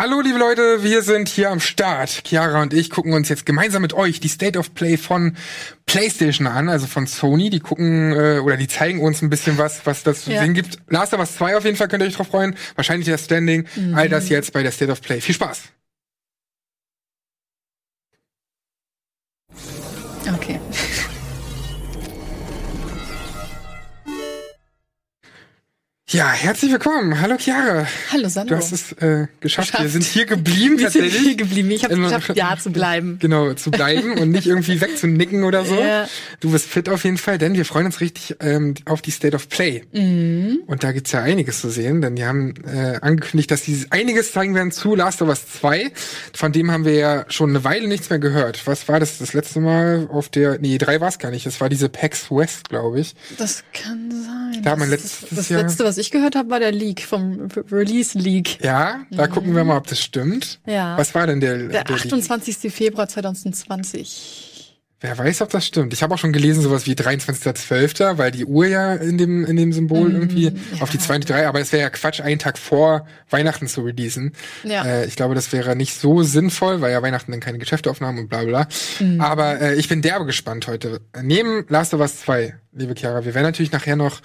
Hallo liebe Leute, wir sind hier am Start. Chiara und ich gucken uns jetzt gemeinsam mit euch die State of Play von PlayStation an, also von Sony. Die gucken äh, oder die zeigen uns ein bisschen was, was das zu Ja. sehen gibt. Last of Us 2 auf jeden Fall könnt ihr euch drauf freuen. Wahrscheinlich der Standing. All das jetzt bei der State of Play. Viel Spaß. Okay. Ja, herzlich willkommen. Hallo Chiara. Hallo Sandro. Du hast es äh, geschafft. Geschafft. Wir sind hier geblieben Wir sind tatsächlich. hier geblieben. Ich habe es geschafft, ja zu bleiben. Genau, zu bleiben und nicht irgendwie wegzunicken oder so. Ja. Du bist fit auf jeden Fall, denn wir freuen uns richtig ähm, auf die State of Play. Mhm. Und da gibt's ja einiges zu sehen, denn die haben äh, angekündigt, dass sie einiges zeigen werden zu Last of Us 2. Von dem haben wir ja schon eine Weile nichts mehr gehört. Was war das das letzte Mal auf der, nee, drei war es gar nicht. Es war diese PAX West, glaube ich. Das kann sein. Da man Das- letztes das Jahr- letzte, was ich gehört habe, war der Leak vom Re- Release Leak. Ja, da gucken wir mal, ob das stimmt. Mhm. Ja. Was war denn der, Der der Leak? 28. Februar 2020. Wer weiß, ob das stimmt. Ich habe auch schon gelesen, sowas wie 23.12., weil die Uhr ja in dem, in dem Symbol irgendwie auf die 2 und die 3, aber es wäre ja Quatsch, einen Tag vor Weihnachten zu releasen. Ja. Äh, ich glaube, das wäre nicht so sinnvoll, weil ja Weihnachten dann keine Geschäfte aufnahmen und bla bla. Aber äh, ich bin derbe gespannt heute. Neben Last of Us 2, liebe Chiara, wir werden natürlich nachher noch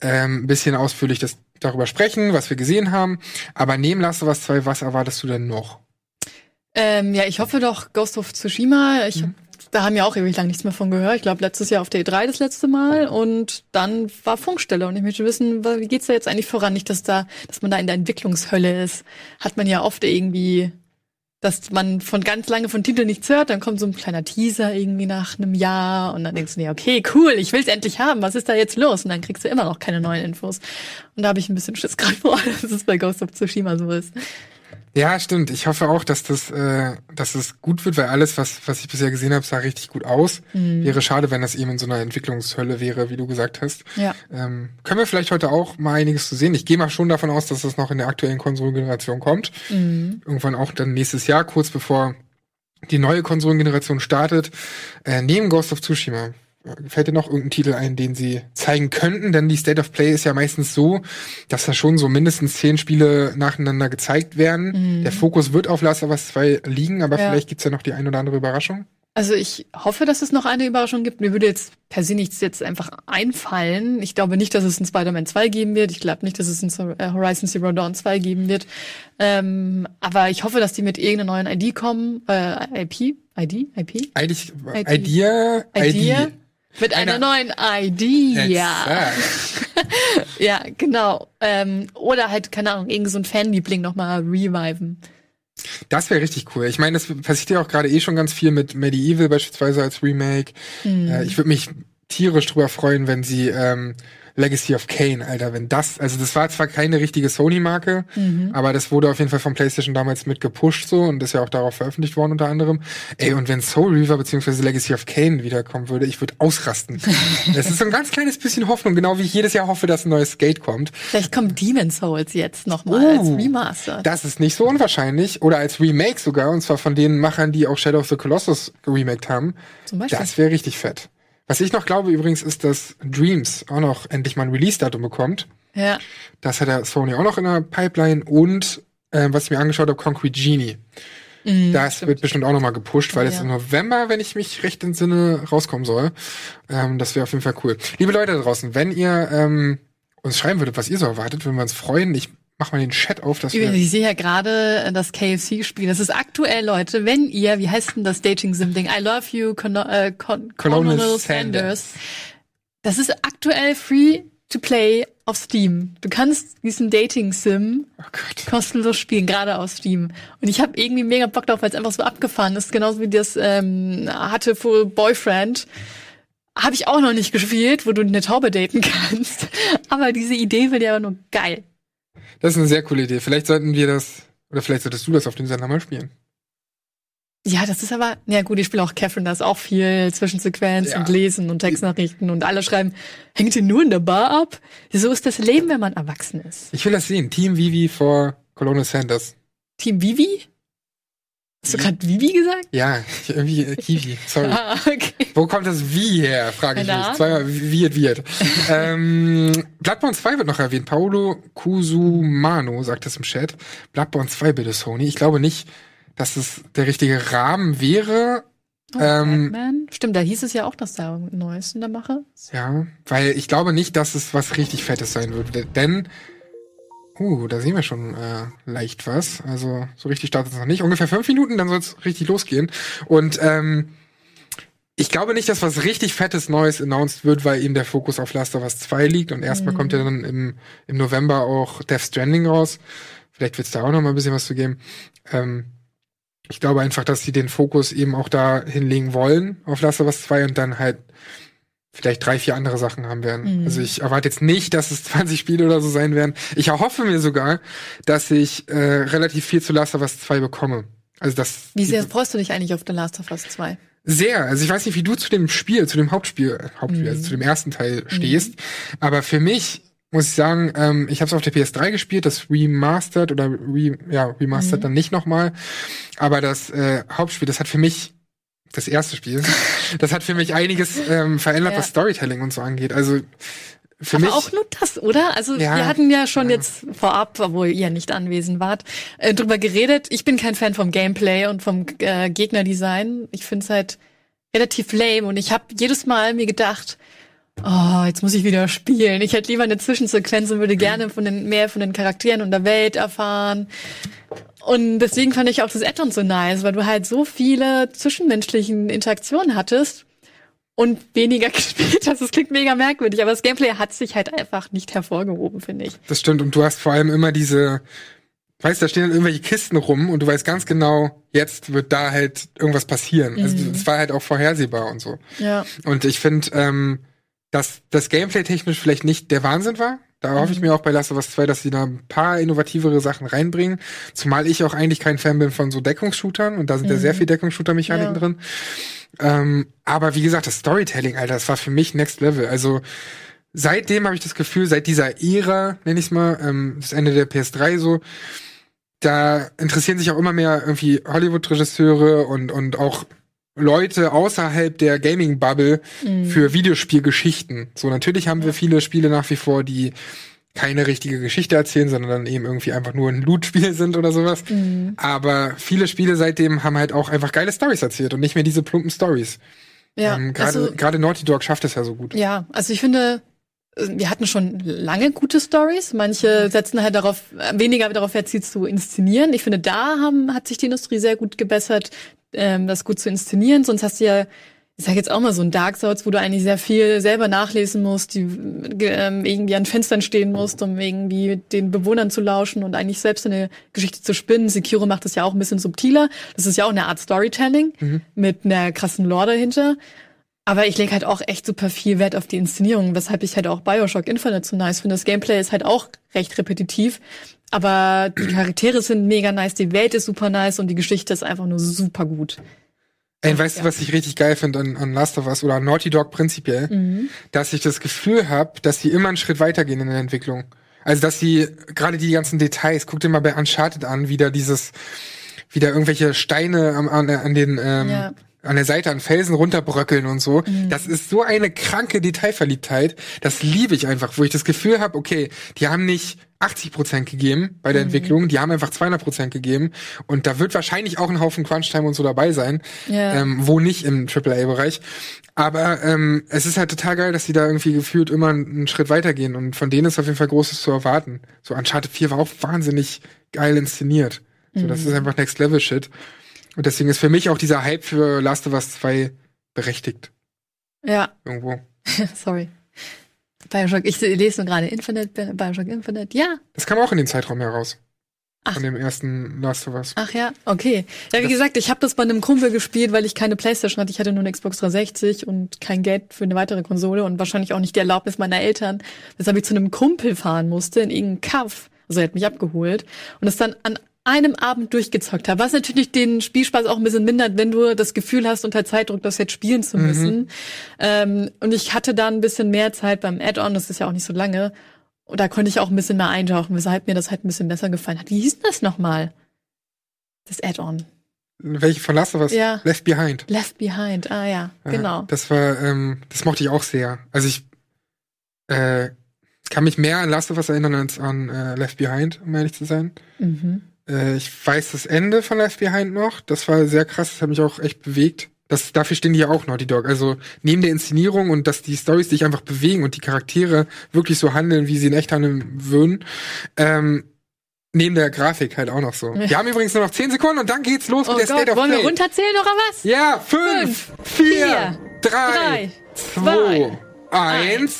ähm, ein bisschen ausführlich das, darüber sprechen, was wir gesehen haben. Aber neben Last of Us 2, was erwartest du denn noch? Ähm, ja, ich hoffe doch Ghost of Tsushima. Ich Mhm. da haben wir auch ewig lang nichts mehr von gehört. Ich glaube, letztes Jahr auf der E3 das letzte Mal und dann war Funkstelle und ich möchte wissen, wie geht's da jetzt eigentlich voran? Nicht, dass da, dass man da in der Entwicklungshölle ist. Hat man ja oft irgendwie, dass man von ganz lange von Titeln nichts hört, dann kommt so ein kleiner Teaser irgendwie nach einem Jahr und dann denkst du dir, okay, cool, ich will's endlich haben. Was ist da jetzt los? Und dann kriegst du immer noch keine neuen Infos. Und da habe ich ein bisschen Schiss gerade vor, dass es bei Ghost of Tsushima so ist. Ja, stimmt. Ich hoffe auch, dass das, äh, dass es gut wird, weil alles, was, was ich bisher gesehen habe, sah richtig gut aus. Mhm. Wäre schade, wenn das eben in so einer Entwicklungshölle wäre, wie du gesagt hast. Ja. Ähm, können wir vielleicht heute auch mal einiges zu sehen. Ich gehe mal schon davon aus, dass das noch in der aktuellen Konsolengeneration kommt. Mhm. Irgendwann auch dann nächstes Jahr, kurz bevor die neue Konsolengeneration startet. Äh, neben Ghost of Tsushima. Fällt dir noch irgendein Titel ein, den sie zeigen könnten? Denn die State of Play ist ja meistens so, dass da schon so mindestens zehn Spiele nacheinander gezeigt werden. Der Fokus wird auf Last of Us 2 liegen, aber Mhm. Ja. vielleicht gibt's ja noch die ein oder andere Überraschung. Also ich hoffe, dass es noch eine Überraschung gibt. Mir würde jetzt per se nichts jetzt einfach einfallen. Ich glaube nicht, dass es ein Spider-Man 2 geben wird. Ich glaube nicht, dass es ein äh, Horizon Zero Dawn 2 geben wird. Ähm, aber ich hoffe, dass die mit irgendeiner neuen ID kommen. Äh, IP? ID? IP? ID. Idea, Idea? ID. Mit einer, Einer- neuen ID, ja. Ja, genau. Ähm, oder halt, keine Ahnung, irgend so ein Fanliebling nochmal reviven. Das wäre richtig cool. Ich meine, das passiert ja auch gerade eh schon ganz viel mit Medieval beispielsweise als Remake. Hm. Äh, ich würde mich tierisch drüber freuen, wenn sie ähm, Legacy of Kane, Alter, wenn das, also das war zwar keine richtige Sony-Marke, Mhm. aber das wurde auf jeden Fall von PlayStation damals mit gepusht so und ist ja auch darauf veröffentlicht worden unter anderem. Ey, und wenn Soul Reaver beziehungsweise Legacy of Kane wiederkommen würde, ich würde ausrasten. Es ist so ein ganz kleines bisschen Hoffnung, genau wie ich jedes Jahr hoffe, dass ein neues Skate kommt. Vielleicht kommt Demon's Souls jetzt nochmal als Uh. Remaster. Das ist nicht so unwahrscheinlich. Oder als Remake sogar, und zwar von den Machern, die auch Shadow of the Colossus geremaked haben. Zum Beispiel. Das wäre richtig fett. Was ich noch glaube übrigens, ist, dass Dreams auch noch endlich mal ein Release-Datum bekommt. Ja. Das hat der Sony auch noch in der Pipeline. Und ähm, was ich mir angeschaut habe, Concrete Genie. das wird bestimmt auch noch mal gepusht, weil es Ja. im November, wenn ich mich recht entsinne, rauskommen soll. Ähm, das wäre auf jeden Fall cool. Liebe Leute da draußen, wenn ihr ähm, uns schreiben würdet, was ihr so erwartet, würden wir uns freuen. Ich mach mal den Chat auf, dass wir ich sehe ja gerade äh, das KFC-Spiel. Das ist aktuell, Leute. Wenn ihr, wie heißt denn das Dating-Sim-Ding? I love you, Con äh, Con Colonel Colonel Sanders. Das ist aktuell free to play auf Steam. Du kannst diesen Dating-Sim Oh kostenlos spielen, gerade auf Steam. Und ich habe irgendwie mega Bock drauf, weil es einfach so abgefahren ist. Genauso wie das ähm, hatte für Boyfriend. Habe ich auch noch nicht gespielt, wo du eine Taube daten kannst. Aber diese Idee wird ja nur geil. Das ist eine sehr coole Idee. Vielleicht sollten wir das, oder vielleicht solltest du das auf dem Sender mal spielen. Ja, das ist aber, ja gut, ich spiele auch Catherine, da ist auch viel Zwischensequenz Ja. und Lesen und Textnachrichten und alle schreiben, hängt ihr nur in der Bar ab? So ist das Leben, wenn man erwachsen ist. Ich will das sehen. Team Vivi vor Colonel Sanders. Team Vivi? Hast du gerade Vivi gesagt? Ja, irgendwie äh, Kiwi, sorry. Ah, okay. Wo kommt das Wie her, frage ich mich. Zweimal Wirt, Wirt. ähm, Bloodborne 2 wird noch erwähnt. Paolo Kusumano sagt das im Chat. Bloodborne 2 bitte, Sony. Ich glaube nicht, dass es der richtige Rahmen wäre. Oh, Ähm, Batman. Stimmt, da hieß es ja auch, dass da ein Neues in der Mache ist. Ja, weil ich glaube nicht, dass es was richtig Fettes sein wird. Denn, uh, da sehen wir schon äh, leicht was. Also so richtig startet es noch nicht. Ungefähr fünf Minuten, dann soll es richtig losgehen. Und ähm, ich glaube nicht, dass was richtig fettes Neues announced wird, weil eben der Fokus auf Last of Us 2 liegt. Und erstmal kommt ja dann im, im November auch Death Stranding raus. Vielleicht wird es da auch noch mal ein bisschen was zu geben. Ähm, ich glaube einfach, dass sie den Fokus eben auch da hinlegen wollen auf Last of Us 2 und dann halt vielleicht drei, vier andere Sachen haben werden. Mhm. Also ich erwarte jetzt nicht, dass es 20 Spiele oder so sein werden. Ich erhoffe mir sogar, dass ich äh, relativ viel zu Last of Us 2 bekomme. Also das Wie sehr freust du dich eigentlich auf The Last of Us 2? sehr. Also ich weiß nicht, wie du zu dem Spiel, zu dem Hauptspiel, Hauptspiel, Mhm. also zu dem ersten Teil stehst. Aber für mich muss ich sagen, ähm, ich habe es auf der PS3 gespielt, das Remastered oder Re, ja Remastered Mhm. dann nicht nochmal. Aber das äh, Hauptspiel, das hat für mich das erste Spiel, das hat für mich einiges ähm, verändert, Ja. was Storytelling und so angeht. Also für Aber mich auch nur das, oder? Also Ja. wir hatten ja schon Ja. jetzt vorab, obwohl ihr nicht anwesend wart, äh, drüber geredet. Ich bin kein Fan vom Gameplay und vom äh, Gegnerdesign. Ich finde es halt relativ lame und ich habe jedes Mal mir gedacht, oh, jetzt muss ich wieder spielen. Ich hätte lieber eine Zwischensequenz und würde gerne von den mehr von den Charakteren und der Welt erfahren. Und deswegen fand ich auch das Add-on so nice, weil du halt so viele zwischenmenschlichen Interaktionen hattest und weniger gespielt hast. Das klingt mega merkwürdig, aber das Gameplay hat sich halt einfach nicht hervorgehoben, finde ich. Das stimmt. Und du hast vor allem immer diese, weißt, da stehen dann irgendwelche Kisten rum und du weißt ganz genau, jetzt wird da halt irgendwas passieren. Also Mhm. es war halt auch vorhersehbar und so. Ja. Und ich finde, ähm, dass das Gameplay technisch vielleicht nicht der Wahnsinn war. Da hoffe ich mir auch bei Last of Us 2, dass sie da ein paar innovativere Sachen reinbringen. Zumal ich auch eigentlich kein Fan bin von so Deckungsshootern und da sind ja sehr viel Deckungsshooter-Mechaniken Ja. drin. Ähm, aber wie gesagt, das Storytelling, Alter, das war für mich Next Level. Also seitdem habe ich das Gefühl, seit dieser Ära, nenn ich's mal, ähm, das Ende der PS3 so, da interessieren sich auch immer mehr irgendwie Hollywood-Regisseure und, und auch Leute außerhalb der Gaming-Bubble für Videospielgeschichten. So, natürlich haben wir viele Spiele nach wie vor, die keine richtige Geschichte erzählen, sondern dann eben irgendwie einfach nur ein Loot-Spiel sind oder sowas. Aber viele Spiele seitdem haben halt auch einfach geile Stories erzählt und nicht mehr diese plumpen Stories. Ja, ähm, Gerade also, gerade Naughty Dog schafft es ja so gut. ja, also ich finde, äh, wir hatten schon lange gute Stories. Manche setzen halt darauf, äh, weniger darauf sie zu inszenieren. Ich finde, da haben, hat sich die Industrie sehr gut gebessert, ähm, das gut zu inszenieren. Sonst hast du ja, ich sag jetzt auch mal so ein Dark Souls, wo du eigentlich sehr viel selber nachlesen musst, die ähm, irgendwie an Fenstern stehen musst, um irgendwie den Bewohnern zu lauschen und eigentlich selbst eine Geschichte zu spinnen. Sekiro macht das ja auch ein bisschen subtiler. Das ist ja auch eine Art Storytelling mit einer krassen Lore dahinter. Aber ich lege halt auch echt super viel Wert auf die Inszenierung, weshalb ich halt auch Bioshock Infinite so nice finde. Das Gameplay ist halt auch recht repetitiv, aber die Charaktere sind mega nice, die Welt ist super nice und die Geschichte ist einfach nur super gut. Ey, weißt Ja. du, was ich richtig geil finde an, an Last of Us oder an Naughty Dog prinzipiell? Mhm. Dass ich das Gefühl habe, dass sie immer einen Schritt weitergehen in der Entwicklung. Also, dass sie gerade die ganzen Details, guck dir mal bei Uncharted an, wieder dieses, wieder irgendwelche Steine am, an, an den, ähm, Ja. Mhm. an der Seite an Felsen runterbröckeln und so. Das ist so eine kranke Detailverliebtheit. Das liebe ich einfach, wo ich das Gefühl habe, okay, die haben nicht 80 Prozent gegeben bei Mhm. der Entwicklung, die haben einfach 200 Prozent gegeben. Und da wird wahrscheinlich auch ein Haufen Crunch-Time und so dabei sein. Ja. Ähm, wo nicht im AAA-Bereich. Aber ähm, es ist halt total geil, dass sie da irgendwie gefühlt immer einen, Schritt weitergehen. Und von denen ist auf jeden Fall Großes zu erwarten. So Uncharted 4 war auch wahnsinnig geil inszeniert. So, das ist einfach Next Level Shit. Und deswegen ist für mich auch dieser Hype für Last of Us 2 berechtigt. Ja, Irgendwo. sorry. Bioshock, ich lese nur gerade Infinite, Bioshock Infinite, ja. Das kam auch in den Zeitraum heraus. Ach. Von dem ersten Last of Us. Ach ja, okay. Ja, wie Das- gesagt, ich habe das bei einem Kumpel gespielt, weil ich keine Playstation hatte. Ich hatte nur eine Xbox 360 und kein Geld für eine weitere Konsole und wahrscheinlich auch nicht die Erlaubnis meiner Eltern, weshalb ich zu einem Kumpel fahren musste in irgendeinen Kaff. Also er hat mich abgeholt und es dann an einem Abend durchgezockt habe, was natürlich den Spielspaß auch ein bisschen mindert, wenn du das Gefühl hast, unter Zeitdruck das jetzt spielen zu müssen. Ähm, und ich hatte da ein bisschen mehr Zeit beim Add-on, das ist ja auch nicht so lange. Und da konnte ich auch ein bisschen mehr eintauchen, weshalb mir das halt ein bisschen besser gefallen hat. Wie hieß denn das nochmal? Das Add-on. welche von Last of Us? Ja. Left Behind. Left Behind, ah ja, Ja, genau. Das war, ähm, das mochte ich auch sehr. Also ich äh, kann mich mehr an Last of Us erinnern als an äh, Left Behind, um ehrlich zu sein. Mhm. Äh, ich weiß das Ende von Left Behind noch. Das war sehr krass. Das hat mich auch echt bewegt. Das, dafür stehen die ja auch Naughty Dog. Also neben der Inszenierung und dass die Stories sich einfach bewegen und die Charaktere wirklich so handeln, wie sie in echt handeln würden, ähm, neben der Grafik halt auch noch so. Wir haben übrigens nur noch 10 Sekunden und dann geht's los Oh mit der Gott, State of wollen wir Play. runterzählen oder was? Ja, fünf, vier, drei, zwei, eins.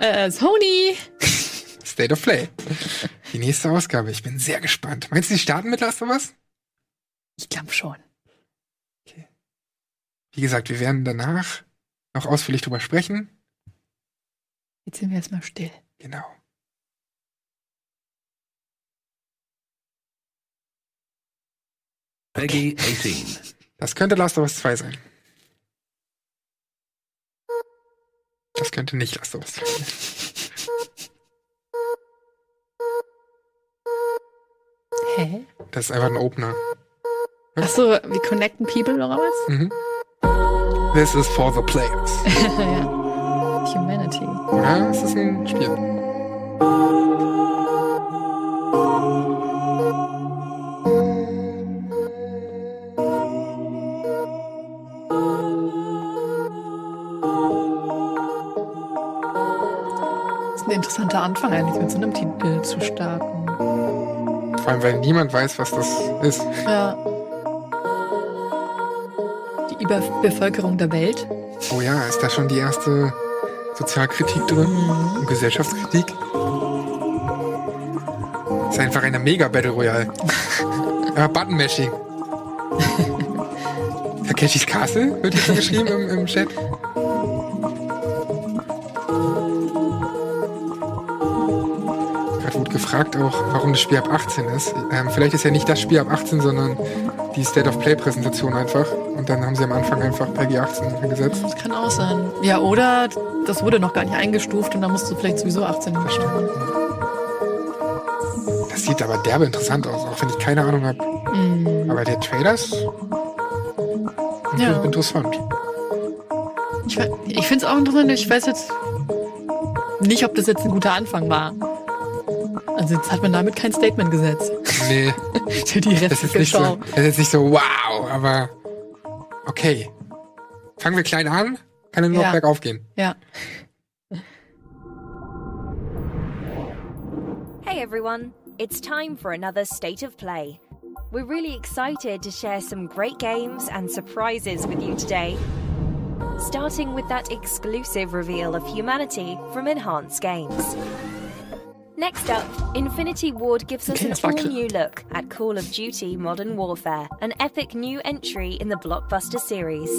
Äh, Sony. State of Play. Die nächste Ausgabe. Ich bin sehr gespannt. Meinst du, die starten mit Last of Us? Ich glaube schon. Wie gesagt, wir werden danach noch ausführlich drüber sprechen. Jetzt sind wir erstmal still. Genau. Peggy 18. Das könnte Last of Us 2 sein. Das könnte nicht Last of Us 2 sein. Hä? Das ist einfach ein Opener. Ach so, wir connecten people oder was? Mhm. This is for the players. ja. Humanity. Ja, es ist ein Spiel. Das ist ein interessanter Anfang eigentlich, mit so einem Titel zu starten. Vor allem, weil niemand weiß, was das ist. Ja. Die Überbevölkerung der Welt. Oh ja, ist da schon die erste Sozialkritik drin? Und Gesellschaftskritik? Ist einfach eine Mega-Battle Royale. Aber Button-Mashing. Takeshis Castle wird hier schon geschrieben im, im Chat. Gefragt auch, warum das Spiel ab 18 ist. Ähm, vielleicht ist ja nicht das Spiel ab 18, sondern die State of Play-Präsentation einfach. Und dann haben sie am Anfang einfach Peggy 18 gesetzt. Das kann auch sein. Ja, oder das wurde noch gar nicht eingestuft und da musst du vielleicht sowieso 18 bestimmen. Das sieht aber derbe interessant aus, auch wenn ich keine Ahnung habe. Aber der Trailer ist Ja. interessant. Ich, ich finde es auch interessant. Ich weiß jetzt nicht, ob das jetzt ein guter Anfang war. Also jetzt hat man damit kein Statement gesetzt. Nee, Für die das ist, nicht so, das ist jetzt nicht so wow, aber okay. Fangen wir klein an, kann dann nur Ja. noch bergauf gehen. Ja. Hey everyone, it's time for another State of Play. We're really excited to share some great games and surprises with you today. Starting with that exclusive reveal of humanity from Enhanced Games. Next up, Infinity Ward gives us an all new look at Call of Duty Modern Warfare, an epic new entry in the blockbuster series.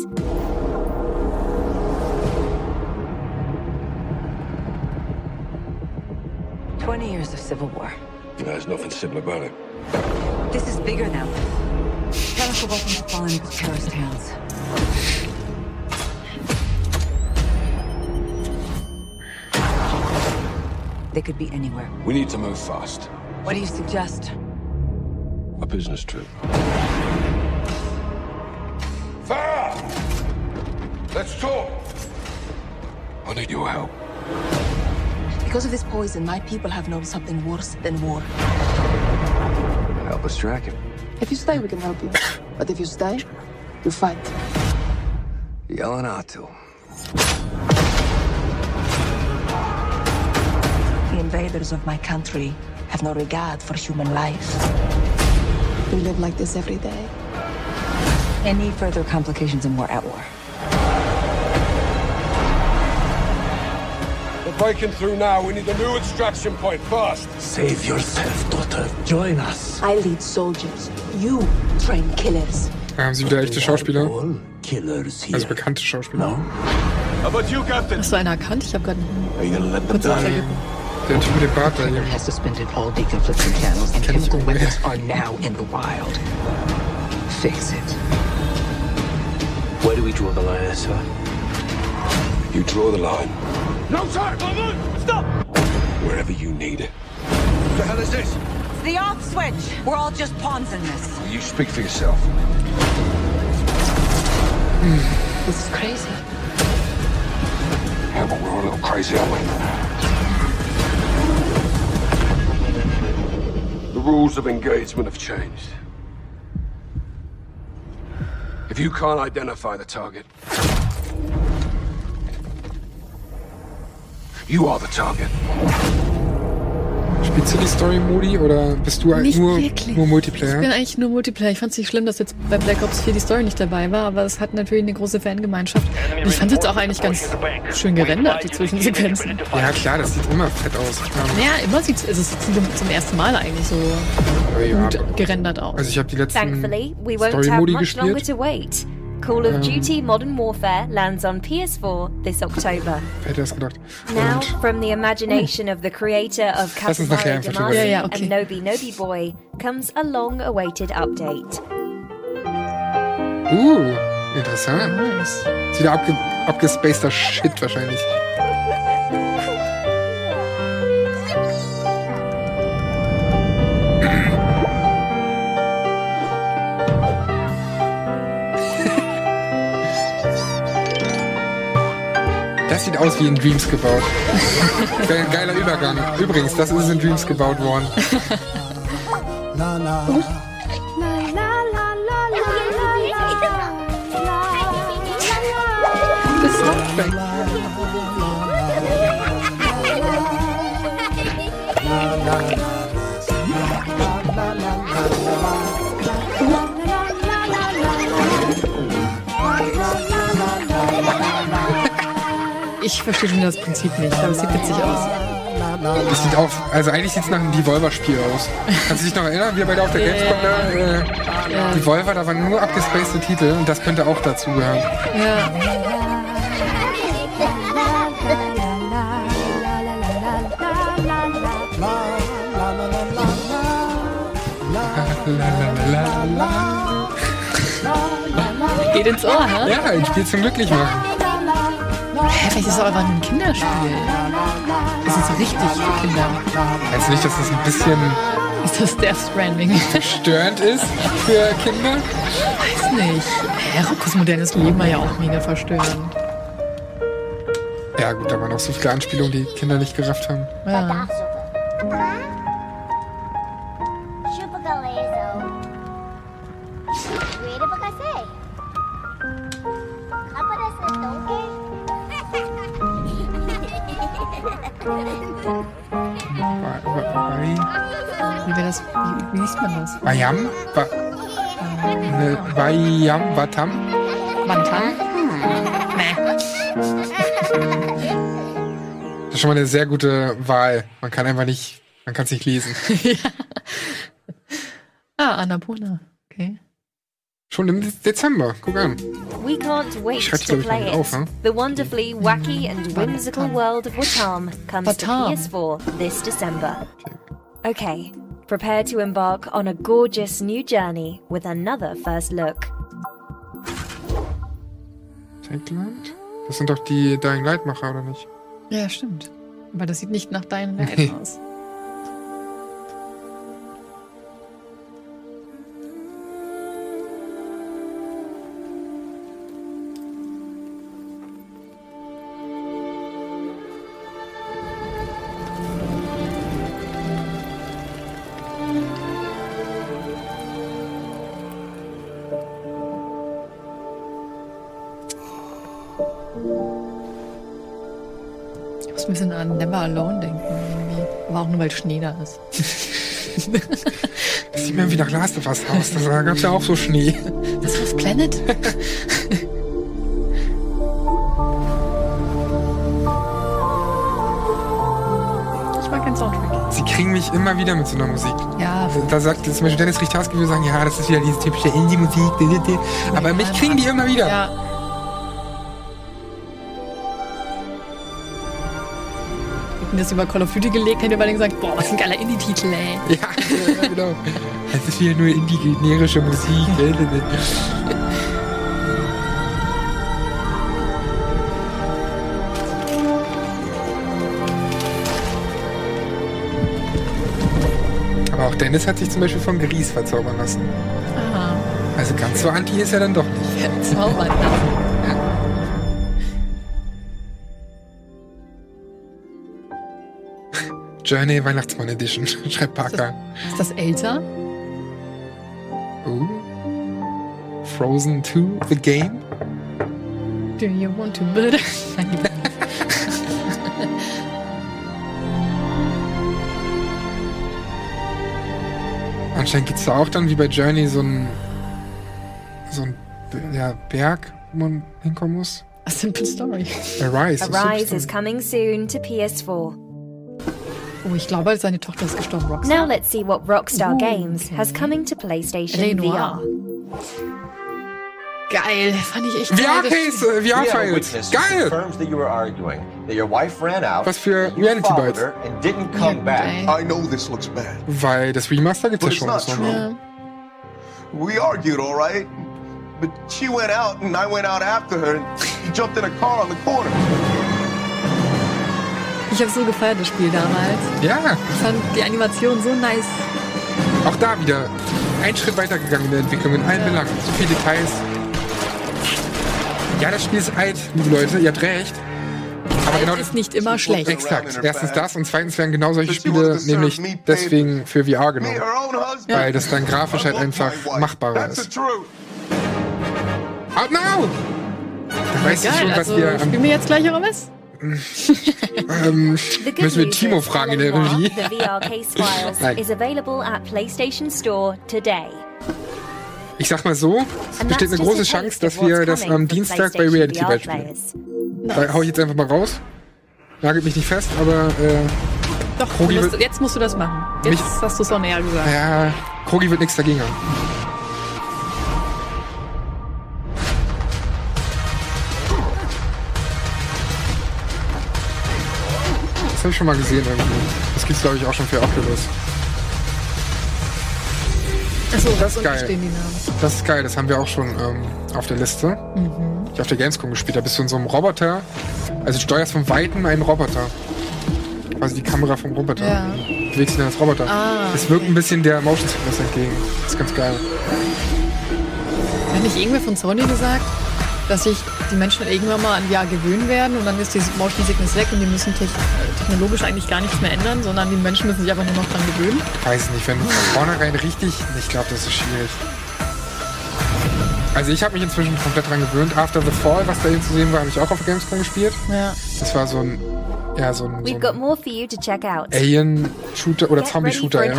Twenty years of civil war. There's nothing simple about it. This is bigger now. Chemical weapons fall into terrorist hands. They could be anywhere. We need to move fast. What do you suggest? A business trip. Farah! Let's talk! I need your help. Because of this poison, my people have known something worse than war. Help us track him. If you stay, we can help you. But if you stay, you fight. Yelling Atul. Invaders of my country have no regard for human life. We live like this every day. Any further complications and we're at war. We're breaking through now. We need a new extraction point fast. Save yourself, daughter. Join us. I lead soldiers. You train killers. Da haben sie wieder echte Schauspieler, All killers here. also bekannte Schauspieler. No? How about you, Captain? Hast du einen erkannt? Ich habe gerade Are you gonna let them kurz was die? vergessen. Der Typ mit dem Bart da hier. has suspended all deconflicting channels, and Kenn ich chemical weapons are now in the wild. Fix it. Where do we draw the line, sir? You draw the line. No, sir! Stop! Wherever you need it. What the hell is this? It's the off switch. We're all just pawns in this. You speak for yourself. This is crazy. Yeah, but we're all a little crazy, aren't we? The rules of engagement have changed. If you can't identify the target, you are the target. Spielst du die Story-Modi oder bist du Nicht nur, wirklich. nur Ich bin Multiplayer? eigentlich nur Multiplayer. Ich fand es nicht schlimm, dass jetzt bei Black Ops 4 die Story nicht dabei war, aber es hat natürlich eine große Fangemeinschaft. Und ich fand es jetzt auch eigentlich ganz schön gerendert, die Zwischensequenzen. Ja, klar, das sieht immer fett aus. Ja, immer sieht also es sieht zum ersten Mal eigentlich so ja, gut gerendert aus. also ich habe die letzten Thankfully, we won't have Story-Modi much longer gespielt. To wait. Call of Duty Modern Warfare lands on PS4 this October. Wer hätte das gedacht? Now, Und from the imagination of the creator of Lass uns nachher Katamari Damacy. Ja, ja, okay. and Nobi Nobi Boy comes a long-awaited update. uh, interessant. nice. Ist wieder abge abgespaceter Shit wahrscheinlich. Das sieht aus wie in Dreams gebaut. Wäre ein geiler Übergang. Übrigens, das ist in Dreams gebaut worden. Ich verstehe schon das Prinzip nicht, aber es sieht witzig aus. Das sieht auch, also eigentlich sieht es nach einem Devolver-Spiel aus. Kannst du dich noch erinnern, wir beide auf der Gamescom da, äh, Devolver, da waren nur abgespacete Titel und das könnte auch dazu gehören. Ja. Geht ins Ohr, hä? Ja, ein Spiel zum glücklich machen. Hä, vielleicht ist es auch einfach ein Kinderspiel. Das ist richtig für Kinder. Meinst du nicht, dass das ein bisschen Ist das Death Stranding? störend ist für Kinder? Weiß nicht. Hä, Roccos modernes Leben war ja auch mega verstörend. Ja gut, da waren auch so viele Anspielungen, die Kinder nicht gerafft haben. Ja. Ne, Vayam? Vatam? Mantan? Das ist schon mal eine sehr gute Wahl. Man kann einfach nicht, man kann es nicht lesen. Ah, Annapurna. Okay. Schon im Dezember. Guck an. We can't wait to play it. auf, hm? The wonderfully wacky and whimsical Batam. world of Watam comes Batam. to PS4 this December. Okay, prepare to embark on a gorgeous new journey with another first look. Techland? Das sind doch die Dying Light Macher, oder nicht? Ja, stimmt. Aber das sieht nicht nach deinen Nee. Leiden aus. An Never Alone denken. Irgendwie. Aber auch nur, weil Schnee da ist. Das sieht mir wie nach Last of Us aus. Da gab es ja auch so Schnee. Das war's Planet? ich mag den Soundtrack. Sie kriegen mich immer wieder mit so einer Musik. Ja, Da sagt zum Beispiel Dennis Richtarski, wir sagen, ja, das ist wieder diese typische Indie-Musik. di, di, di. Aber mich kriegen die immer wieder. ja. Hätten das über Call of Duty gelegt, hätte man gesagt, boah, was ein geiler Indie-Titel, ey. Ja, ja, genau. Es ist wieder nur indie-generische Musik. Aber auch Dennis hat sich zum Beispiel von Gries verzaubern lassen. Aha. Also ganz so anti ist er dann doch nicht. Zaubern. Journey Weihnachtsmann Edition, schreibt Parker. Ist das älter? Uh. Frozen 2, The Game. Do you want to build? Anscheinend gibt's da auch dann wie bei Journey so ein so ein ja, Berg, wo man hinkommen muss. A simple story. Arise. das Arise ist is coming soon to PS4. Oh, ich glaube, seine Tochter ist gestorben, Rockstar. Now let's see what Rockstar Games okay. has coming to PlayStation Renoir. VR. Geil, fand ich echt geil. das VR-Case, äh, witness who Geil! confirms that you were arguing, that your wife ran out, Was für Reality Bites. and didn't come Ja, back. I know this looks bad. Weil das Remaster gibt's ja schon. Ja. We argued, all right? But she went out and I went out after her and jumped in a car on the corner. Ich habe so gefeiert, das Spiel damals. Ja, Ich fand die Animation so nice. auch da wieder ein Schritt weitergegangen in der Entwicklung, in allen Belangen. So viele Details. Ja, das Spiel ist alt, liebe Leute, ihr habt recht. Aber genau das ist nicht immer schlecht. Exakt. Erstens das und zweitens werden genau solche Spiele nämlich deswegen für VR Me, genommen. husband. Weil das dann grafisch halt einfach machbarer ist. Out now! Da weißt du schon, was also wir spielen wir jetzt gleich RMS? ähm, müssen wir Timo fragen in der Regie. The VR case files Nein. is available at PlayStation Store today. Ich sag mal so, es besteht eine große Chance, dass wir das am Dienstag bei Reality Bite spielen. Da hau ich jetzt einfach mal raus. Nagelt mich nicht fest, aber äh, Doch, Krogi du musst, jetzt musst du das machen. Jetzt Mich- hast du es on air gesagt. ja, Krogi wird nichts dagegen haben. Das habe ich schon mal gesehen irgendwie. Das gibt's glaube ich auch schon für Oculus. Achso, Das ist geil. stehen die Namen. Das ist geil, das haben wir auch schon ähm, auf der Liste. Ich auf der Gamescom gespielt. Da bist du in so einem Roboter. Also du steuerst von Weitem einen Roboter. Quasi die Kamera vom Roboter. Ja. Du bewegst ihn als Roboter. Ah, Es wirkt ein bisschen der Motion Sickness entgegen. Das ist ganz geil. Hat nicht irgendwer von Sony gesagt, dass sich die Menschen irgendwann mal an VR gewöhnen werden und dann ist dieses Motion Sickness weg und die müssen tech- technologisch eigentlich gar nichts mehr ändern, sondern die Menschen müssen sich einfach nur noch dran gewöhnen? Weiß nicht, wenn du von vornherein richtig. Ich glaube, das ist schwierig. Also ich habe mich inzwischen komplett dran gewöhnt. After the Fall, was da eben zu sehen war, habe ich auch auf der Gamescom gespielt. Ja. Das war so ein, ja, so ein, so We've ein got more for you to check out. Alien-Shooter oder Zombie-Shooter, ja.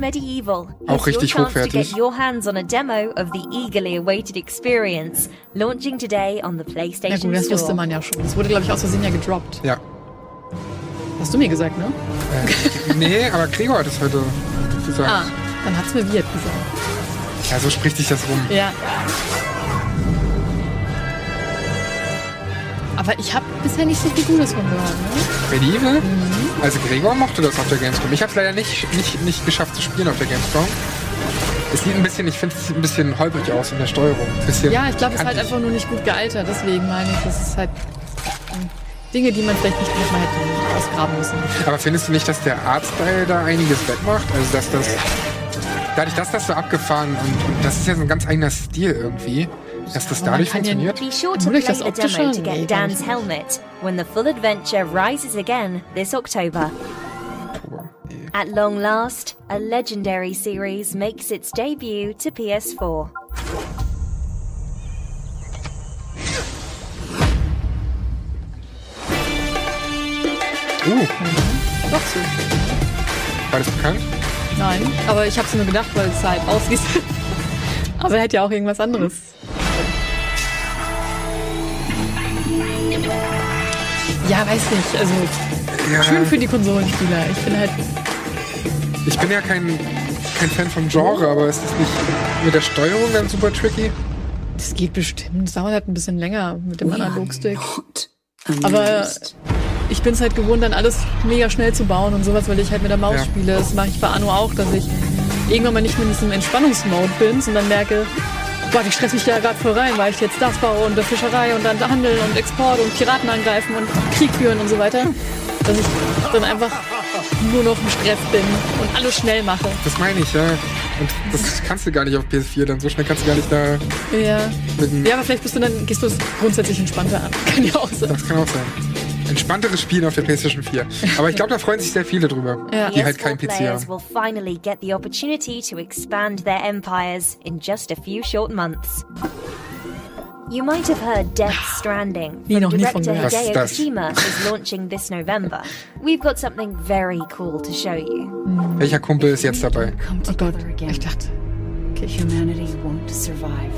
Medieval. Auch richtig your chance to hochwertig. get your hands on a demo of the eagerly awaited experience, launching today on the Ja PlayStation gut, das wusste man ja schon. Das wurde, glaube ich, aus Versehen ja gedroppt. Ja. Hast du mir gesagt, ne? Äh, nee, aber Gregor hat es heute gesagt. Ah, dann hat's mir Wirt gesagt. Ja, so spricht sich das rum. Ja. Aber ich habe bisher nicht so viel Gutes von gehört, ne? Medieval? Mhm. Also Gregor mochte das auf der Gamescom. Ich habe es leider nicht, nicht, nicht geschafft zu spielen auf der Gamescom. Es sieht ein bisschen, ich finde es sieht ein bisschen holprig aus in der Steuerung. Ja, ich glaube, es ist halt einfach nur nicht gut gealtert. Deswegen meine ich, das ist halt ähm, Dinge, die man vielleicht nicht nochmal hätte ausgraben müssen. Aber findest du nicht, dass der Artstyle da einiges wettmacht? Also dass das dadurch, dass das so abgefahren und, und das ist ja so ein ganz eigener Stil irgendwie, dass das dadurch funktioniert. Be sure to play Optische? demo to get Dan's helmet when the full adventure rises again this October. At long last, a legendary series makes its debut to PS4. Uh, so. war das bekannt? Nein, aber ich habe es nur gedacht, weil es halt aussieht. aber er hätte ja auch irgendwas anderes. Ja, weiß nicht. Also Ja. schön für die Konsolenspieler. Ich bin halt. Ich bin ja kein, kein Fan vom Genre, aber ist das nicht mit der Steuerung dann super tricky? Das geht bestimmt. Das dauert halt ein bisschen länger mit dem Analogstick. Aber amused. Ich bin es halt gewohnt, dann alles mega schnell zu bauen und sowas, weil ich halt mit der Maus Ja. spiele. Das mache ich bei Anno auch, dass ich irgendwann mal nicht mehr in diesem Entspannungsmode bin, sondern merke, Gott, ich stress mich da gerade voll rein, weil ich jetzt das baue und der Fischerei und dann Handel und Export und Piraten angreifen und Krieg führen und so weiter. Dass ich dann einfach nur noch im Stress bin und alles schnell mache. Das meine ich, ja. Und das kannst du gar nicht auf PS4, dann so schnell kannst du gar nicht da Ja. Ja, aber vielleicht bist du dann, gehst du es grundsätzlich entspannter an. Kann ja auch sein. Das kann auch sein. Entspannteres Spielen auf der PlayStation 4. Aber ich glaube, da freuen sich sehr viele drüber, Ja. die halt PS4 kein PC players haben. will finally get the opportunity to expand their empires in just a few short months. You might have heard Death Stranding Nie, from noch nie von director Hideo das? Kojima is launching this November. We've got something very cool to show you. Welcher Kumpel ist jetzt dabei? Oh Gott, ich dachte. Humanity won't survive.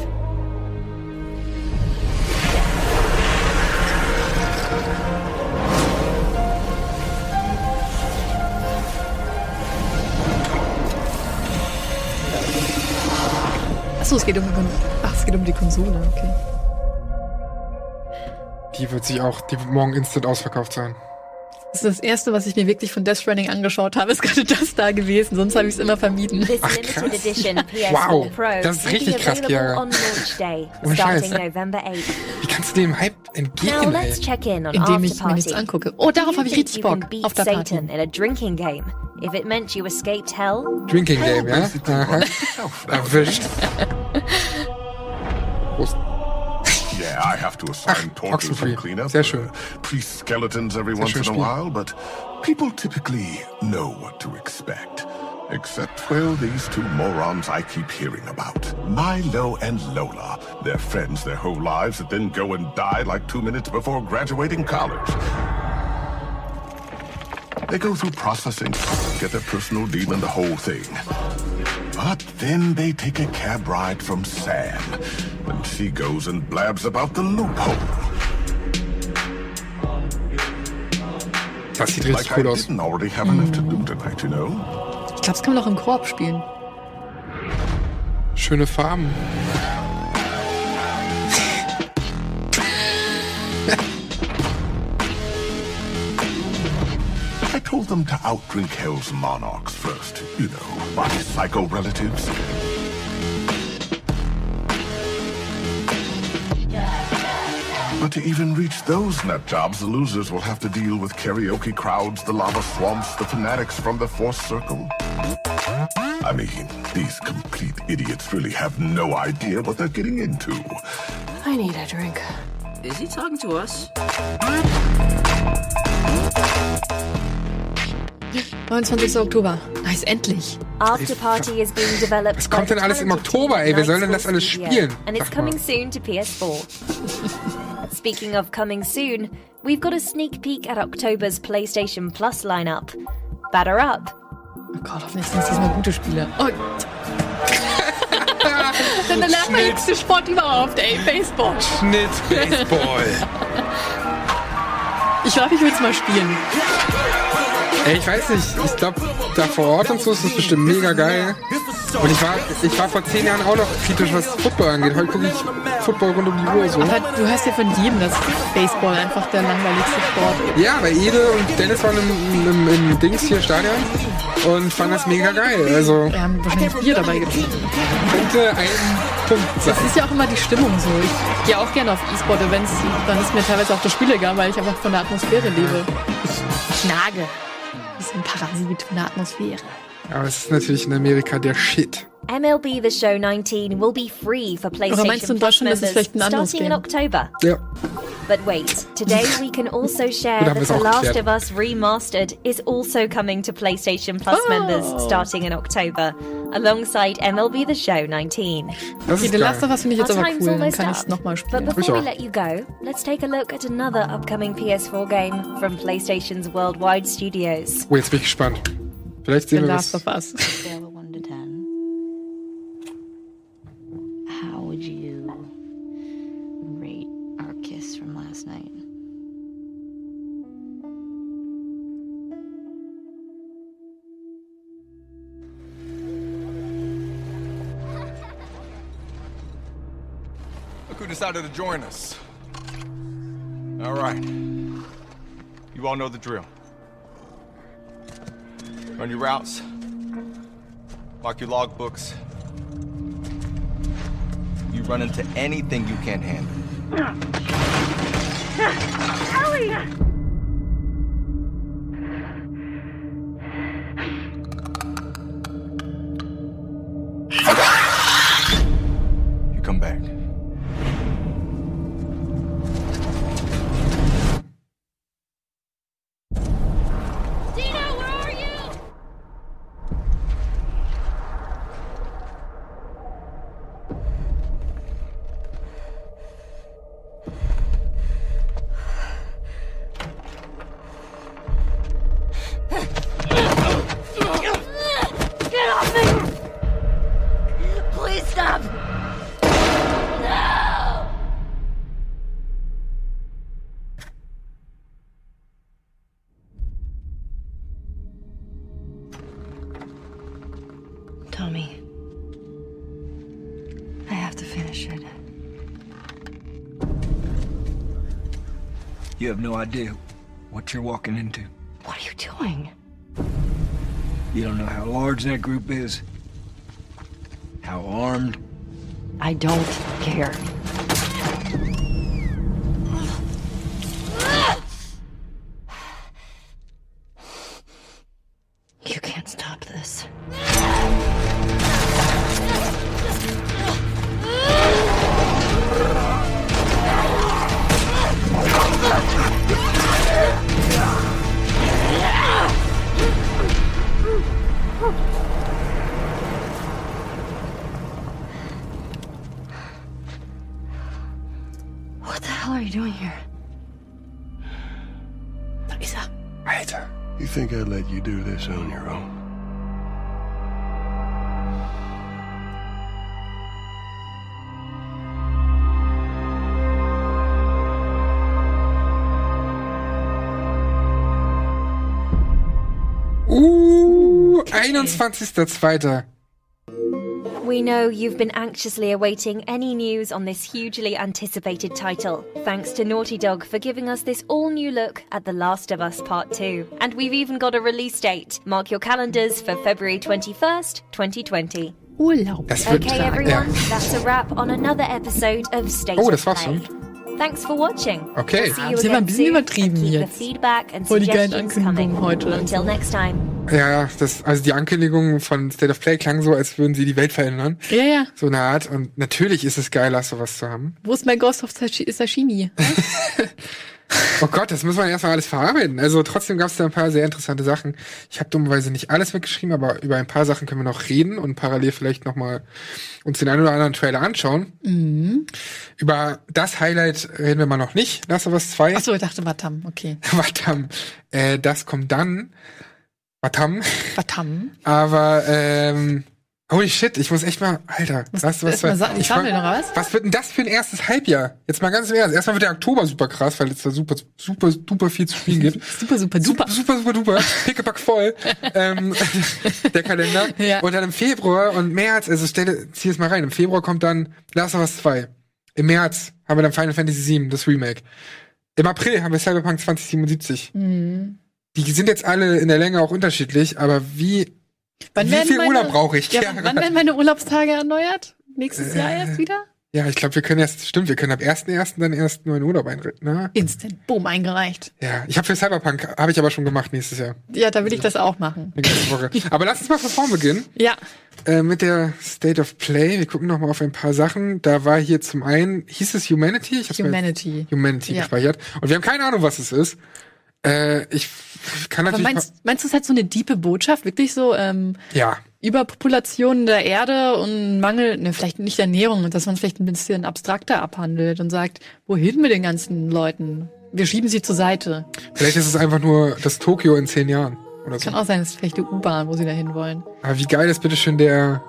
Achso, es geht um, ach, es geht um die Konsole, okay. Die wird sich auch, die wird morgen instant ausverkauft sein. Das ist das erste, was ich mir wirklich von Death Stranding angeschaut habe, ist gerade das da gewesen, sonst habe ich es immer vermieden. Ach, krass. edition PS4 Wow, das ist richtig krass, Chiara. Ohne Scheiß. November 8th. Wie kannst du dem Hype entgehen, let's ey? check in on Indem ich After mir nichts angucke. Oh, darauf habe ich richtig Bock. Auf der Party. Satan in a drinking game. If it meant you escaped hell, Drinking Game, ja? Aha. Erwischt. Prost. Yeah, I have to assign Ach, torches Oxenfree. and cleanup. Sehr schön. uh, priest skeletons every Sehr once in a Spiel. while, but people typically know what to expect. Except, well, these two morons I keep hearing about. Milo and Lola. They're friends their whole lives that then go and die like two minutes before graduating college. They go through processing, get their personal demon, the whole thing. But then they take a cab ride from Sam when she goes and blabs about the loophole. Das sieht richtig Like I cool aus. didn't already have enough to do tonight, you know? Ich glaube, das kann man auch im Koop spielen. Schöne Farben. I told them to outdrink Hell's monarchs first, you know, my psycho relatives. But to even reach those nut jobs, the losers will have to deal with karaoke crowds, the lava swamps, the fanatics from the Force Circle. I mean, these complete idiots really have no idea what they're getting into. I need a drink. Is he talking to us? 29. Oktober. Nice, endlich. After Party is being developed Was kommt denn alles im Oktober, ey? Wer soll denn das alles spielen? And it's coming soon to PS4. Speaking of coming soon, we've got a sneak peek at October's PlayStation Plus lineup. Batter up. Oh Gott, hoffentlich sind es diesmal gute Spiele. Oh. Dann der langweiligste Sport überhaupt, ey. Baseball. Schnitt Baseball. Ich glaube, ich will es mal spielen. Ey, ich weiß nicht. Ich glaube, da vor Ort und so ist das bestimmt mega geil. Und ich war, ich war vor zehn Jahren auch noch kritisch, was Football angeht. Heute gucke ich Football rund um die Uhr so. Aber du hörst ja von jedem, dass Baseball einfach der langweiligste Sport ist. Ja, weil Ede und Dennis waren im, im, im Dings hier Stadion und fanden das mega geil. Also Wir haben wahrscheinlich Bier dabei getrunken. könnte ein Punkt sein. Das ist ja auch immer die Stimmung so. Ich gehe auch gerne auf E-Sport-Events. Dann ist mir teilweise auch das Spiel egal, weil ich einfach von der Atmosphäre lebe. Ich, ich nage. So ein Parasit von der Atmosphäre. Aber es ist natürlich in Amerika der Shit. MLB The Show 19 will be free for PlayStation meinst du, in Plus Deutschland ist es members vielleicht ein anderes starting in Game? October. Ja. But wait, today we can also share that The Last of Us Remastered is also coming to PlayStation Plus Oh. members starting in October, alongside MLB The Show 19. Okay, The Last of. Us finde ich jetzt Our aber time's cool. Dann almost kann ich es up. nochmal But before we let you go, let's take a look at another upcoming PS4 game from PlayStation's Worldwide Studios. Oh, jetzt bin ich gespannt. Vielleicht The wir Last was. of Us. decided to join us. All right. You all know the drill. Run your routes. Mark your logbooks. You run into anything you can't handle. Tommy. You have no idea what you're walking into. What are you doing? You don't know how large that group is, how armed. I don't care. Uh, 21.02. We know you've been anxiously awaiting any news on this hugely anticipated title. Thanks to Naughty Dog for giving us this all new look at The Last of Us Part 2. And we've even got a release date. Mark your calendars for February 21st, 2020. Urlaub. Das wird Okay, ja. everyone, that's a wrap on another episode of State Oh, of das war's Play. schon. Thanks for watching. Okay. You Sie war ein bisschen übertrieben jetzt. Voll die geilen Ankündigungen heute. Until next time. Ja, das, also die Ankündigung von State of Play klang so, als würden sie die Welt verändern. Ja, ja. So eine Art. Und natürlich ist es geiler, sowas zu haben. Wo ist mein Ghost of Sashi- Sashimi? Oh Gott, das muss man erstmal alles verarbeiten. Also trotzdem gab es da ein paar sehr interessante Sachen. Ich habe dummerweise nicht alles mitgeschrieben, aber über ein paar Sachen können wir noch reden und parallel vielleicht noch mal uns den einen oder anderen Trailer anschauen. Mhm. Über das Highlight reden wir mal noch nicht. Last of Us 2. Achso, ich dachte Watam, okay. Watam. Äh, das kommt dann. Watam. Watam. Aber ähm, holy shit, ich muss echt mal, Alter, erst mal 2. sagen, die Ich sammeln noch was? Was wird denn das für ein erstes Halbjahr? Jetzt mal ganz im Ernst. Erstmal wird der Oktober super krass, weil es da super, super, super viel zu spielen gibt. Super, super, super. Super, super duper. Pickepack voll. ähm, der Kalender. Ja. Und dann im Februar und März, also stell, zieh es mal rein. Im Februar kommt dann Last of Us 2. Im März haben wir dann Final Fantasy VII, das Remake. Im April haben wir Cyberpunk 2077. Mhm. Die sind jetzt alle in der Länge auch unterschiedlich, aber wie, Wann wie werden viel meine- Urlaub brauche ich? Ja, wann werden meine Urlaubstage erneuert? Nächstes Jahr erst wieder? Ja, ich glaube, wir können erst, stimmt, wir können ab 1.1. dann erst nur in Urlaub einrichten, ne? Instant. Boom, eingereicht. Ja, ich habe für Cyberpunk, habe ich aber schon gemacht nächstes Jahr. Ja, da will ich das auch machen. Aber lass uns mal von vorn beginnen. Ja. Äh, mit der State of Play. Wir gucken noch mal auf ein paar Sachen. Da war hier zum einen, hieß es Humanity? Ich hab's Humanity. Humanity Ja. gespeichert. Und wir haben keine Ahnung, was es ist. Äh, ich kann Aber natürlich. meinst, meinst du, es hat so eine diepe Botschaft? Wirklich so, ähm, ja. Überpopulation der Erde und Mangel, ne, vielleicht nicht Ernährung, und dass man es vielleicht ein bisschen abstrakter abhandelt und sagt, wohin mit den ganzen Leuten? Wir schieben sie zur Seite. Vielleicht ist es einfach nur das Tokio in zehn Jahren. Oder so. Kann auch sein, es ist vielleicht die U-Bahn, wo sie dahin wollen. Aber wie geil ist bitteschön der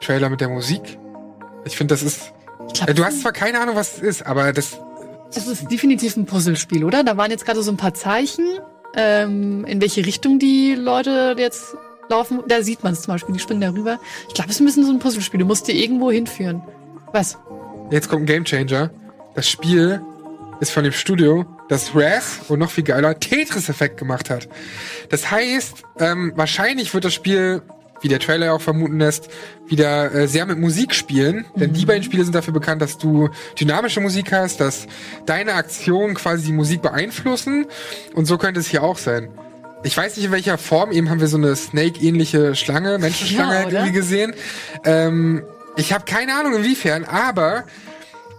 Trailer mit der Musik? Ich finde, das ist. glaub, äh, du hast zwar keine Ahnung, was es ist, aber das. Es ist definitiv ein Puzzlespiel, oder? Da waren jetzt gerade so ein paar Zeichen, ähm, in welche Richtung die Leute jetzt laufen. Da sieht man es zum Beispiel, die springen da rüber. Ich glaube, es ist ein bisschen so ein Puzzlespiel. Du musst dir irgendwo hinführen. Was? Jetzt kommt ein Gamechanger. Das Spiel ist von dem Studio, das Raz und noch viel geiler Tetris-Effekt gemacht hat. Das heißt, ähm, wahrscheinlich wird das Spiel, wie der Trailer auch vermuten lässt, wieder äh, sehr mit Musik spielen. Denn die beiden Spiele sind dafür bekannt, dass du dynamische Musik hast, dass deine Aktionen quasi die Musik beeinflussen. Und so könnte es hier auch sein. Ich weiß nicht in welcher Form, eben haben wir so eine Snake-ähnliche Schlange, Menschenschlange Ja, halt irgendwie gesehen. Ähm, ich habe keine Ahnung inwiefern, aber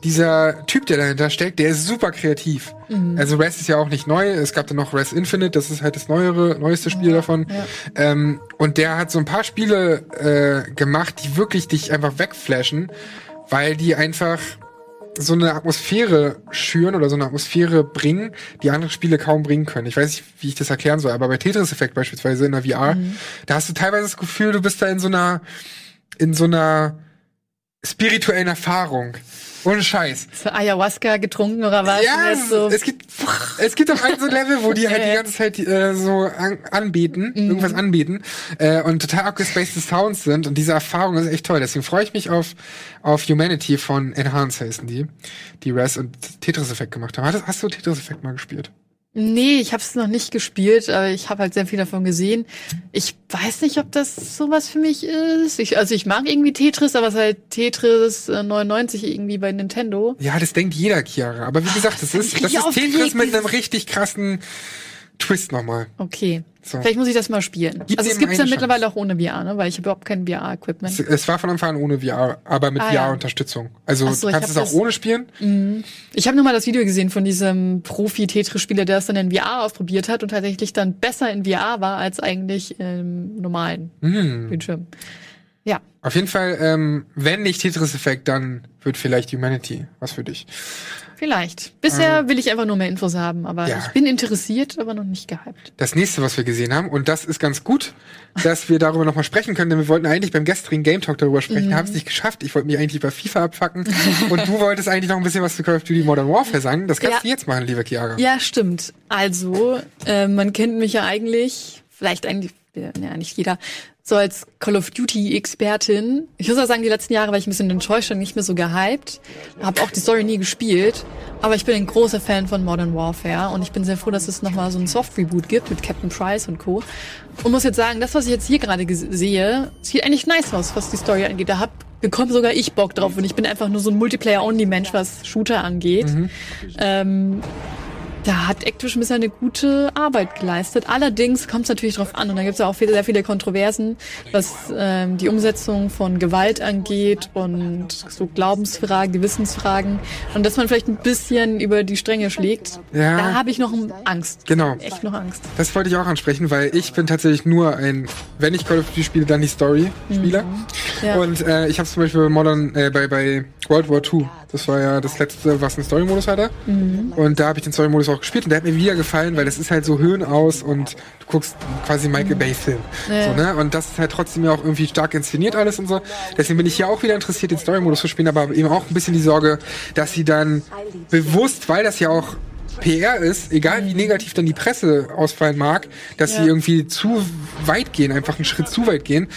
dieser Typ, der dahinter steckt, der ist super kreativ. Mhm. Also Res ist ja auch nicht neu. Es gab dann noch Res Infinite, das ist halt das neuere, neueste Spiel davon. Ähm, und der hat so ein paar Spiele äh, gemacht, die wirklich dich einfach wegflashen, weil die einfach so eine Atmosphäre schüren oder so eine Atmosphäre bringen, die andere Spiele kaum bringen können. Ich weiß nicht, wie ich das erklären soll, aber bei Tetris Effect beispielsweise in der VR, da hast du teilweise das Gefühl, du bist da in so einer in so einer spirituellen Erfahrung. Ohne Scheiß. So Ayahuasca getrunken oder was? Ja, so, es gibt es gibt auch ein so Level, wo die halt die ganze Zeit äh, so an, anbeten, Mhm. irgendwas anbieten äh, und total abgespacede Sounds sind und diese Erfahrung ist echt toll. Deswegen freue ich mich auf auf Humanity von Enhance heißen die, die Res und Tetris Effect gemacht haben. Hast, hast du Tetris Effect mal gespielt? Nee, ich habe es noch nicht gespielt, aber ich habe halt sehr viel davon gesehen. Ich weiß nicht, ob das sowas für mich ist. Ich, also ich mag irgendwie Tetris, aber es ist halt Tetris äh, 99 irgendwie bei Nintendo. Ja, das denkt jeder Chiara. Aber wie gesagt, das ist, das ist Tetris mit einem richtig krassen Twist nochmal. Okay. So. Vielleicht muss ich das mal spielen. Gib also es dem gibt's ja mittlerweile auch ohne VR, ne? Weil ich habe überhaupt kein VR-Equipment. Es, es war von Anfang an ohne VR, aber mit Ah. VR-Unterstützung. Also so, kannst es auch ohne spielen. Mhm. Ich habe nur mal das Video gesehen von diesem Profi-Tetris-Spieler, der es dann in VR ausprobiert hat und tatsächlich dann besser in VR war als eigentlich im normalen Mhm. Bildschirm. Ja. Auf jeden Fall, ähm, wenn nicht Tetris-Effekt, dann wird vielleicht Humanity was für dich. Vielleicht. Bisher will ich einfach nur mehr Infos haben, aber Ähm. Ja. ich bin interessiert, aber noch nicht gehypt. Das nächste, was wir gesehen haben, und das ist ganz gut, dass wir darüber nochmal sprechen können, denn wir wollten eigentlich beim gestrigen Game Talk darüber sprechen, Mhm. haben es nicht geschafft. Ich wollte mich eigentlich über FIFA abfacken und du wolltest eigentlich noch ein bisschen was zu Call of Duty Modern Warfare sagen. Das kannst Ja. du jetzt machen, liebe Chiara. Ja, stimmt. Also, äh, man kennt mich ja eigentlich, vielleicht eigentlich, ja, nicht jeder, so als Call of Duty-Expertin. Ich muss auch sagen, die letzten Jahre war ich ein bisschen enttäuscht und nicht mehr so gehypt. Hab auch die Story nie gespielt. Aber ich bin ein großer Fan von Modern Warfare und ich bin sehr froh, dass es nochmal so ein Soft-Reboot gibt mit Captain Price und Co. Und muss jetzt sagen, das, was ich jetzt hier gerade sehe, sieht eigentlich nice aus, was die Story angeht. Da hab, bekomme sogar ich Bock drauf und ich bin einfach nur so ein Multiplayer-Only-Mensch, was Shooter angeht. Ähm, da hat Activision bisher eine gute Arbeit geleistet. Allerdings kommt es natürlich drauf an und da gibt es ja auch viele, sehr viele Kontroversen, was ähm, die Umsetzung von Gewalt angeht und so Glaubensfragen, Gewissensfragen und dass man vielleicht ein bisschen über die Stränge schlägt. Ja. Da habe ich noch Angst. Genau. Echt noch Angst. Das wollte ich auch ansprechen, weil ich bin tatsächlich nur ein, wenn ich Call of Duty spiele, dann die Story-Spieler. Ja. Und äh, ich habe zum Beispiel bei Modern, äh, bei, bei World War II, das war ja das letzte, was einen Story-Modus hatte. Mhm. Und da habe ich den Story-Modus auch gespielt und der hat mir wieder gefallen, weil das ist halt so Höhen aus und du guckst quasi Michael Bay-Film. Ja. So, ne? Und das ist halt trotzdem ja auch irgendwie stark inszeniert alles und so. Deswegen bin ich hier auch wieder interessiert, den Story-Modus zu spielen, aber eben auch ein bisschen die Sorge, dass sie dann bewusst, weil das ja auch PR ist, egal wie negativ dann die Presse ausfallen mag, dass Ja. sie irgendwie zu weit gehen, einfach einen Schritt zu weit gehen.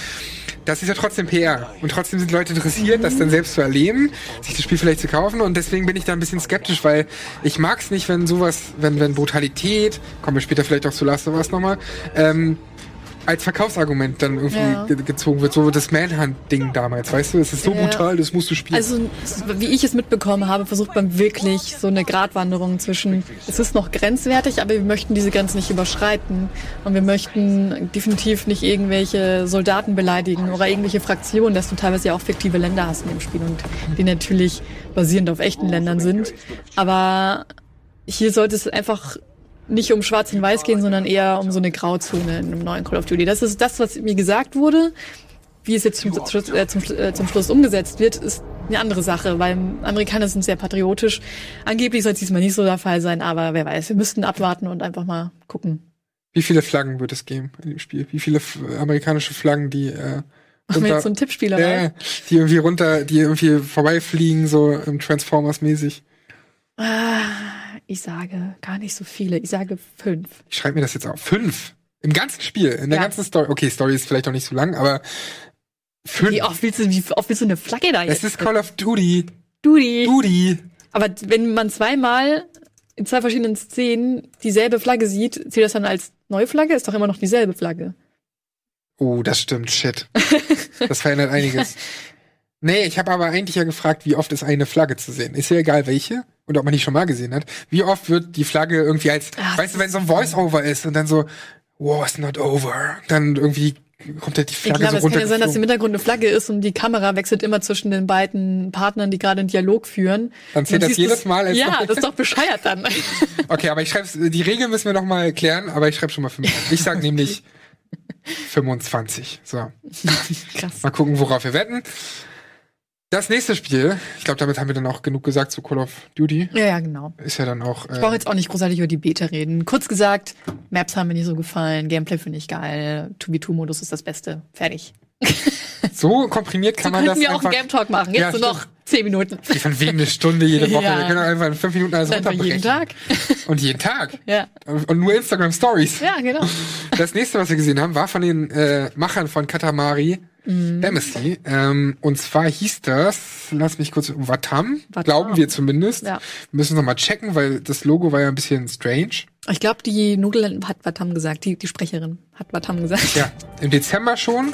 Das ist ja trotzdem PR. Und trotzdem sind Leute interessiert, das dann selbst zu erleben, sich das Spiel vielleicht zu kaufen. Und deswegen bin ich da ein bisschen skeptisch, weil ich mag es nicht, wenn sowas, wenn, wenn Brutalität, kommen wir später vielleicht auch zu Last of Us nochmal, ähm, als Verkaufsargument dann irgendwie Ja. ge gezogen wird. So das Manhunt-Ding damals, weißt du? Es ist so Ja. brutal, das musst du spielen. Also, wie ich es mitbekommen habe, versucht man wirklich so eine Gratwanderung zwischen, es ist noch grenzwertig, aber wir möchten diese Grenze nicht überschreiten. Und wir möchten definitiv nicht irgendwelche Soldaten beleidigen oder irgendwelche Fraktionen, dass du teilweise ja auch fiktive Länder hast in dem Spiel und die natürlich basierend auf echten Ländern sind. Aber hier sollte es einfach nicht um Schwarz und Weiß gehen, sondern eher um so eine Grauzone in einem neuen Call of Duty. Das ist das, was mir gesagt wurde. Wie es jetzt zum, Schluss- äh, zum, äh, zum Schluss umgesetzt wird, ist eine andere Sache, weil Amerikaner sind sehr patriotisch. Angeblich soll es diesmal nicht so der Fall sein, aber wer weiß, wir müssten abwarten und einfach mal gucken. Wie viele Flaggen wird es geben in dem Spiel? Wie viele amerikanische Flaggen, die äh, Machen wir jetzt so einen Tippspieler ja, rein? die irgendwie runter, die irgendwie vorbeifliegen, so Transformers-mäßig. Ah, ich sage gar nicht so viele. Ich sage fünf. Ich schreibe mir das jetzt auf. Fünf. Im ganzen Spiel, in der Ja. ganzen Story. Okay, Story ist vielleicht noch nicht so lang, aber fünf. Wie oft willst du, wie oft willst du eine Flagge da jetzt? Es ist Call of Duty. Duty. Duty. Aber wenn man zweimal in zwei verschiedenen Szenen dieselbe Flagge sieht, zählt das dann als neue Flagge? Ist doch immer noch dieselbe Flagge. Oh, das stimmt, shit. Das verändert einiges. Nee, ich habe aber eigentlich ja gefragt, wie oft ist eine Flagge zu sehen. Ist ja egal welche und ob man die schon mal gesehen hat. Wie oft wird die Flagge irgendwie als, weißt du, wenn so ein Voice-Over ist und dann so, war's not over, dann irgendwie kommt halt die Ja, Flagge klar, so aber es kann ja sein, dass im. Hintergrund eine Flagge ist und die Kamera wechselt immer zwischen den beiden Partnern, die gerade einen Dialog führen. Dann zählt das jedes Mal als Ja, das ist doch bescheuert dann. Okay, aber ich schreib's, die Regeln müssen wir noch mal erklären, aber ich schreibe schon mal fünf. Ich sag nämlich 25. So. Krass. Mal gucken, worauf wir wetten. Das nächste Spiel, ich glaube, damit haben wir dann auch genug gesagt zu Call of Duty. Ja, ja, genau. Ist ja dann auch. Ich brauche Äh, jetzt auch nicht großartig über die Beta reden. Kurz gesagt, Maps haben mir nicht so gefallen, Gameplay finde ich geil, 2v2-Modus ist das Beste. Fertig. so komprimiert kann so man das könnten wir auch einen Game Talk machen. Jetzt Ja, stimmt. noch Zehn Minuten. Die von wegen eine Stunde jede Woche. Ja. Wir können einfach in fünf Minuten alles Einfach runterbrechen. jeden Tag. Und jeden Tag. Ja. Und nur Instagram Stories. Ja, genau. Das nächste, was wir gesehen haben, war von den äh, Machern von Katamari Mhm. Ähm, und zwar hieß das, lass mich kurz, Watam, Watam. glauben wir zumindest. Ja. Wir müssen noch mal checken, weil das Logo war ja ein bisschen strange. Ich glaube, die Nugel hat Batam gesagt, die, die Sprecherin hat Batam gesagt. Ja, im Dezember schon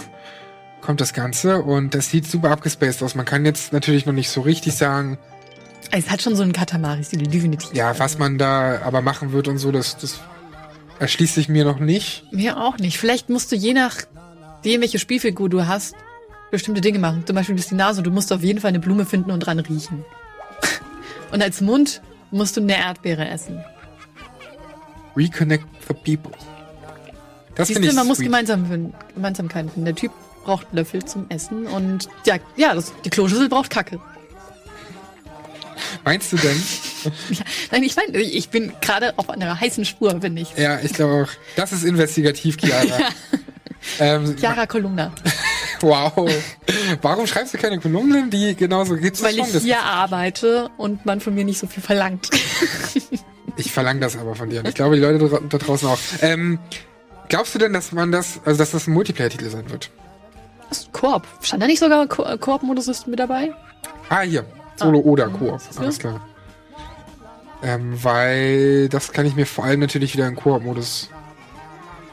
kommt das Ganze und das sieht super abgespaced aus. Man kann jetzt natürlich noch nicht so richtig sagen, Es hat schon so einen Katamari-Stil, definitiv. ja, was man da aber machen wird und so, das, das erschließt sich mir noch nicht. Mir auch nicht. Vielleicht musst du je nachdem, welche Spielfigur du hast, bestimmte Dinge machen. Zum Beispiel bist die Nase du musst auf jeden Fall eine Blume finden und dran riechen. Und als Mund musst du eine Erdbeere essen. Reconnect the people. Das Siehst finde du, man muss sweet. gemeinsam finden, Gemeinsamkeiten finden. Der Typ braucht Löffel zum Essen und ja, ja das, die Kloschüssel braucht Kacke. Meinst du denn? Nein, ich meine, ich bin gerade auf einer heißen Spur, bin ich. Ja, ich glaube auch. Das ist investigativ, Chiara. ähm, Chiara Kolumna. Wow. Warum schreibst du keine Kolumnen, die genauso gibt's Weil schon? ich hier arbeite und man von mir nicht so viel verlangt. Ich verlange das aber von dir. Und ich glaube, die Leute da draußen auch. Ähm, glaubst du denn, dass man das, also dass das ein Multiplayer-Titel sein wird? Koop. Stand da nicht sogar Ko äh, Koop-Modus ist mit dabei? Ah, hier. Solo oder Mhm. Koop. Alles klar. Ähm, weil das kann ich mir vor allem natürlich wieder im Koop-Modus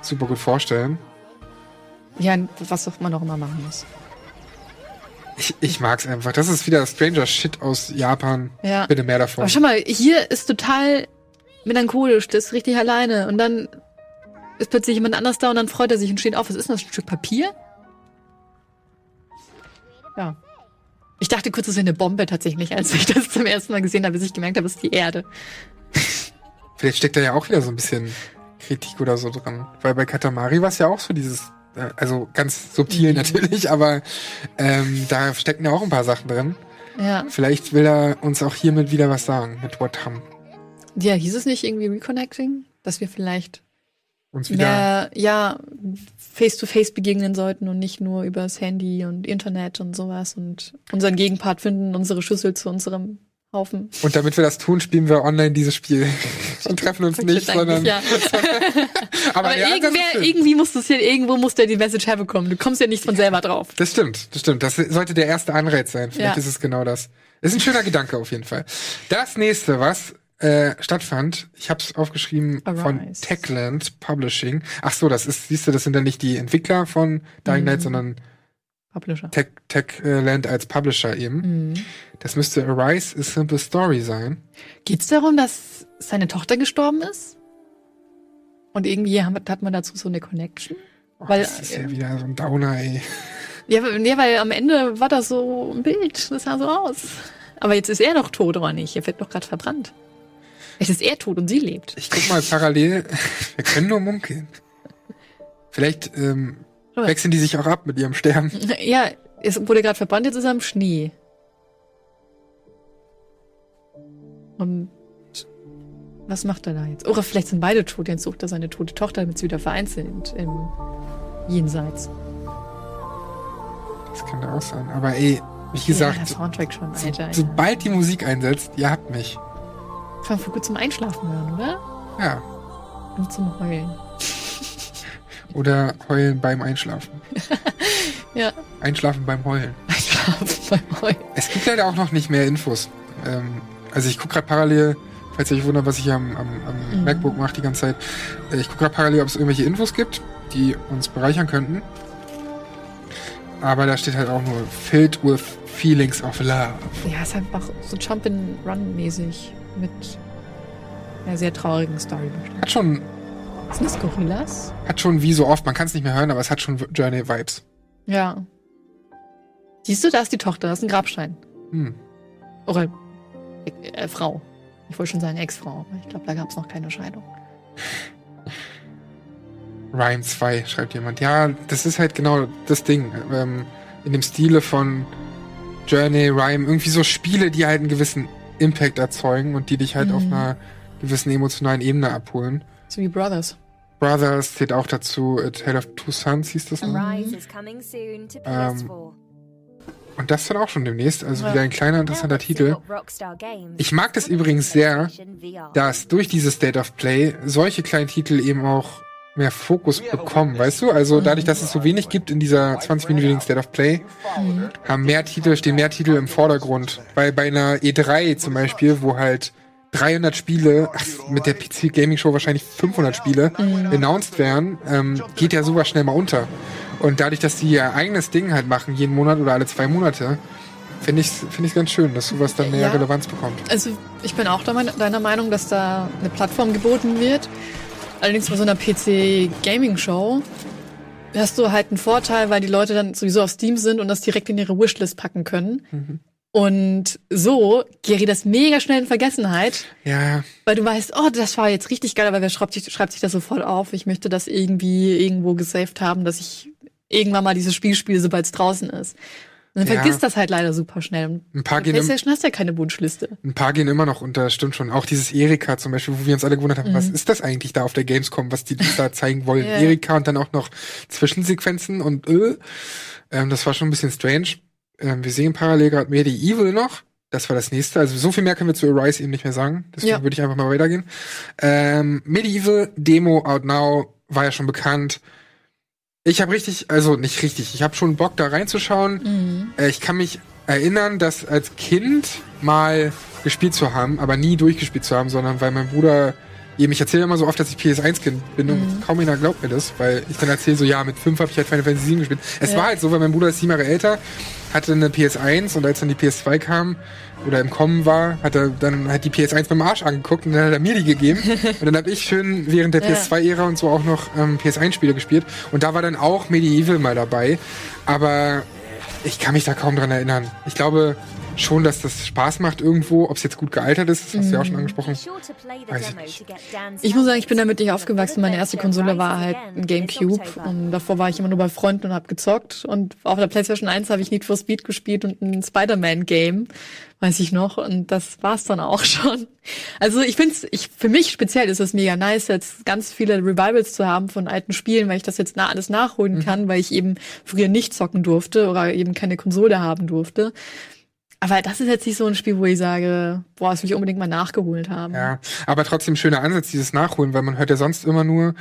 super gut vorstellen. Ja, was auch man auch immer machen muss. Ich, ich mag's einfach. Das ist wieder Stranger Shit aus Japan. Ja. Bitte mehr davon. Aber schau mal, hier ist total melancholisch, das ist richtig alleine. Und dann ist plötzlich jemand anders da und dann freut er sich und steht auf. Was ist denn das? Ein Stück Papier? Ja. Ich dachte kurz, das wäre eine Bombe tatsächlich, als ich das zum ersten Mal gesehen habe, bis ich gemerkt habe, es ist die Erde. Vielleicht steckt da ja auch wieder so ein bisschen Kritik oder so dran. Weil bei Katamari war es ja auch so dieses, also ganz Mhm. subtil natürlich, aber ähm, da stecken ja auch ein paar Sachen drin. Ja. Vielleicht will er uns auch hiermit wieder was sagen, mit Watam. Ja, hieß es nicht irgendwie Reconnecting? Dass wir vielleicht Uns wieder. mehr, ja, face-to-face begegnen sollten und nicht nur übers Handy und Internet und sowas und unseren Gegenpart finden, unsere Schüssel zu unserem Haufen. Und damit wir das tun, spielen wir online dieses Spiel. Und treffen uns nicht, sondern. ja. Aber, Aber ja, irgendwer, irgendwie muss das hier, irgendwo muss der die Message herbekommen. Du kommst ja nicht von selber drauf. das stimmt, das stimmt. Das sollte der erste Anreiz sein. Vielleicht Ja. ist es genau das. Ist ein schöner Gedanke auf jeden Fall. Das nächste, was äh, stattfand, ich habe es aufgeschrieben von Arise. Techland Publishing. Ach so, das ist, siehst du, das sind dann nicht die Entwickler von Dying Light, Mhm. sondern Publisher. Tech, Techland als Publisher eben. Mhm. Das müsste Arise a Simple Story sein. Geht's darum, dass seine Tochter gestorben ist? Und irgendwie hat man dazu so eine Connection? Oh, Weil- das ist ja wieder so ein Downer, ey. Ja, weil- ja, weil am Ende war das so ein Bild. Das sah so aus. Aber jetzt ist er doch tot, oder nicht? Er wird doch gerade verbrannt. Jetzt ist er tot und sie lebt. Ich guck mal parallel. Wir können nur munkeln. Vielleicht ähm. Wechseln die sich auch ab mit ihrem Sterben. Ja, es wurde gerade verbrannt, jetzt ist er im Schnee. Und was macht er da jetzt? Oder vielleicht sind beide tot, jetzt sucht er seine tote Tochter, damit sie wieder vereint sind im Jenseits. Das kann auch sein. Aber ey, wie ja, gesagt, Soundtrack schon, Alter. sobald die Musik einsetzt, ihr habt mich. Kann man vor gut zum Einschlafen hören, oder? Ja. Und zum Heulen. Oder heulen beim Einschlafen. Ja, Einschlafen beim Heulen. Einschlafen beim Heulen. Es gibt leider auch noch nicht mehr Infos. Ähm, also ich gucke gerade parallel, falls ihr euch wundert, was ich am, am, am Mhm. MacBook mache die ganze Zeit. Äh, ich gucke gerade parallel, ob es irgendwelche Infos gibt, die uns bereichern könnten. Aber da steht halt auch nur filled with feelings of love. Ja, ist einfach so Jump-and-Run-mäßig mit einer sehr traurigen Story. Hat schon, Sind das Gorillas? hat schon wie so oft, man kann es nicht mehr hören, aber es hat schon Journey-Vibes. Ja. Siehst du, da ist die Tochter, das ist ein Grabstein. Hm. Oder äh, Frau. Ich wollte schon sagen Ex-Frau, aber ich glaube, da gab es noch keine Scheidung. Rhyme 2, schreibt jemand. Ja, das ist halt genau das Ding. Ähm, in dem Stile von Journey, Rhyme, irgendwie so Spiele, die halt einen gewissen Impact erzeugen und die dich halt Mhm. auf einer gewissen emotionalen Ebene abholen. So wie Brothers. Brothers zählt auch dazu, A Tale of Two Sons hieß das. noch. Arise is coming soon to Ähm, PS4. Und das dann auch schon demnächst. Also wieder ein kleiner, interessanter Titel. Ich mag das übrigens sehr, dass durch dieses State of Play solche kleinen Titel eben auch mehr Fokus bekommen, weißt du? Also dadurch, dass es so wenig gibt in dieser 20-minütigen State of Play, haben mehr Titel, stehen mehr Titel im Vordergrund. Weil bei einer E3 zum Beispiel, wo halt 300 Spiele, ach, mit der PC Gaming Show wahrscheinlich 500 Spiele announced werden, ähm, geht ja sowas schnell mal unter. Und dadurch, dass die ihr eigenes Ding halt machen, jeden Monat oder alle zwei Monate, finde ich finde ich ganz schön, dass sowas dann mehr Ja. Relevanz bekommt. Also ich bin auch deiner Meinung, dass da eine Plattform geboten wird. Allerdings bei so einer PC-Gaming-Show hast du halt einen Vorteil, weil die Leute dann sowieso auf Steam sind und das direkt in ihre Wishlist packen können. Mhm. Und so gerät das mega schnell in Vergessenheit, Ja, weil du weißt, oh, das war jetzt richtig geil, aber wer schreibt sich, schreibt sich das sofort auf? Ich möchte das irgendwie irgendwo gesaved haben, dass ich irgendwann mal dieses Spiel spiele, sobald es draußen ist. Und dann Ja. vergisst das halt leider super schnell. Ein paar gehen im- PlayStation hast du ja keine Wunschliste. Ein paar gehen immer noch unter, stimmt schon. Auch dieses Erika zum Beispiel, wo wir uns alle gewundert haben, was ist das eigentlich da auf der Gamescom, was die da zeigen wollen? Mhm. Ja. Erika und dann auch noch Zwischensequenzen und äh, ähm, das war schon ein bisschen strange. Ähm, wir sehen parallel gerade Medieval noch. Das war das nächste. Also so viel mehr können wir zu Arise eben nicht mehr sagen. Deswegen Ja. würde ich einfach mal weitergehen. Ähm, Medieval, Demo, Out Now, war ja schon bekannt. Ich habe richtig, also nicht richtig, ich habe schon Bock da reinzuschauen. Äh, ich kann mich erinnern, das als Kind mal gespielt zu haben, aber nie durchgespielt zu haben, sondern weil mein Bruder eben, ich erzähle immer so oft, dass ich PS1-Kind bin und kaum einer glaubt mir das, weil ich dann erzähle so, ja, mit fünf habe ich halt Final Fantasy 7 gespielt. Es Ja. war halt so, weil mein Bruder ist sieben Jahre älter, hatte eine PS1 und als dann die PS2 kam oder im Kommen war, hat er dann halt die PS1 beim Arsch angeguckt und dann hat er mir die gegeben. und dann habe ich schön während der Ja. PS2-Ära und so auch noch ähm, PS1-Spiele gespielt. Und da war dann auch Medieval mal dabei. Aber ich kann mich da kaum dran erinnern. Ich glaube schon, dass das Spaß macht irgendwo. Ob es jetzt gut gealtert ist, das hast du ja auch schon angesprochen. Play the Weiß ich nicht. Ich muss sagen, ich bin damit nicht aufgewachsen. Meine erste Konsole war halt ein Gamecube und davor war ich immer nur bei Freunden und habe gezockt und auf der PlayStation 1 habe ich Need for Speed gespielt und ein Spider-Man-Game, weiß ich noch und das war's dann auch schon. Also ich finde ich für mich speziell ist es mega nice jetzt ganz viele Revivals zu haben von alten Spielen, weil ich das jetzt na alles nachholen kann, weil ich eben früher nicht zocken durfte oder eben keine Konsole haben durfte. Aber das ist jetzt nicht so ein Spiel, wo ich sage, boah, das will ich unbedingt mal nachgeholt haben. Ja, aber trotzdem schöner Ansatz, dieses Nachholen, weil man hört ja sonst immer nur,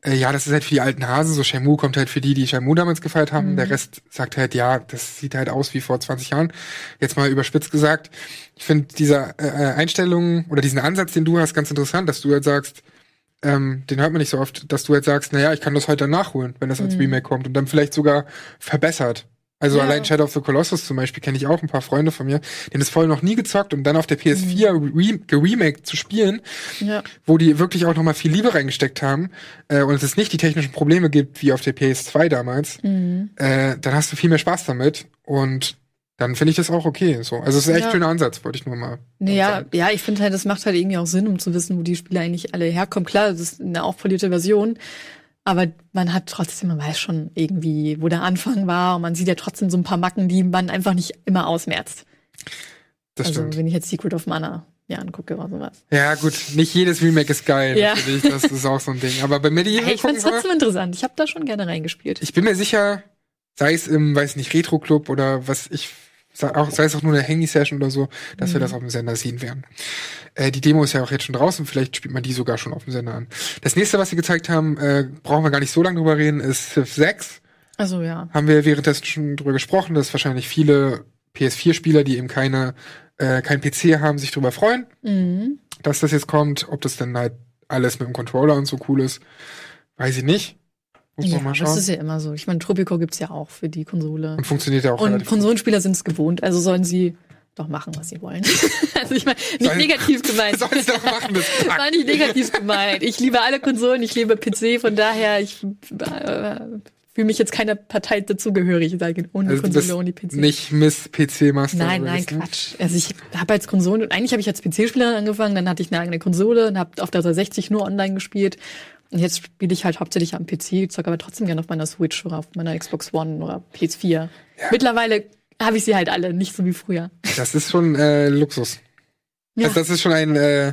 äh, ja, das ist halt für die alten Hasen, so Shenmue kommt halt für die, die Shenmue damals gefeiert haben. Der Rest sagt halt, ja, das sieht halt aus wie vor 20 Jahren. Jetzt mal überspitzt gesagt. Ich finde diese äh, Einstellung oder diesen Ansatz, den du hast, ganz interessant, dass du halt sagst, ähm, den hört man nicht so oft, dass du halt sagst, naja, ich kann das heute nachholen, wenn das als Remake kommt und dann vielleicht sogar verbessert. Also Ja. allein Shadow of the Colossus zum Beispiel kenne ich auch ein paar Freunde von mir, die haben das vorher noch nie gezockt und dann auf der PS4 re geremaked zu spielen, Ja. wo die wirklich auch nochmal viel Liebe reingesteckt haben äh, und es nicht die technischen Probleme gibt wie auf der PS2 damals, äh, dann hast du viel mehr Spaß damit und dann finde ich das auch okay. So. Also es ist ein echt Ja. schöner Ansatz, wollte ich nur mal. Nee, ja, sagen. ja, ich finde halt, das macht halt irgendwie auch Sinn, um zu wissen, wo die Spiele eigentlich alle herkommen. Klar, das ist eine aufpolierte Version, aber man hat trotzdem, man weiß schon irgendwie, wo der Anfang war und man sieht ja trotzdem so ein paar Macken, die man einfach nicht immer ausmerzt. Das also stimmt. wenn ich jetzt Secret of Mana mir angucke oder sowas. Ja, gut, nicht jedes Remake ist geil, Ja. natürlich. Das ist auch so ein Ding. Aber bei Medieval Hey, ich wir- trotzdem interessant. Ich habe da schon gerne reingespielt. Ich bin mir sicher, sei es im, weiß nicht, Retro-Club oder was ich, auch, sei es auch nur eine Handy-Session oder so, dass wir das auf dem Sender sehen werden. Äh, die Demo ist ja auch jetzt schon draußen, vielleicht spielt man die sogar schon auf dem Sender an. Das nächste, was sie gezeigt haben, äh, brauchen wir gar nicht so lange drüber reden, ist Civ 6. Also ja. Haben wir währenddessen schon drüber gesprochen, dass wahrscheinlich viele PS4-Spieler, die eben keine, äh, kein PC haben, sich drüber freuen, Mhm. dass das jetzt kommt. Ob das dann halt alles mit dem Controller und so cool ist, weiß ich nicht. Muss Ja, mal schauen. das ist ja immer so. Ich meine, Tropico gibt's ja auch für die Konsole. und funktioniert ja auch Und. Konsolenspieler sind es gewohnt, also sollen sie doch machen, was sie wollen. also ich meine, nicht Sollen- negativ gemeint. Sollen sie doch machen, das Kack. War nicht negativ gemeint. Ich liebe alle Konsolen, ich liebe PC, von daher, ich äh, fühle mich jetzt keiner Partei dazugehörig, sage ohne Also Konsole, ohne PC. nicht Miss PC Master. Nein, nein, ne? Quatsch. Also ich habe als Konsolen, und eigentlich habe ich als PC-Spielerin angefangen, dann hatte ich eine eigene Konsole und habe auf der 360 nur online gespielt. Und jetzt spiele ich halt hauptsächlich am PC, zocke aber trotzdem gerne auf meiner Switch oder auf meiner Xbox One oder PS4. Mittlerweile habe ich sie halt alle, nicht so wie früher. Das ist schon äh, Luxus. Ja. Also das ist schon ein, äh,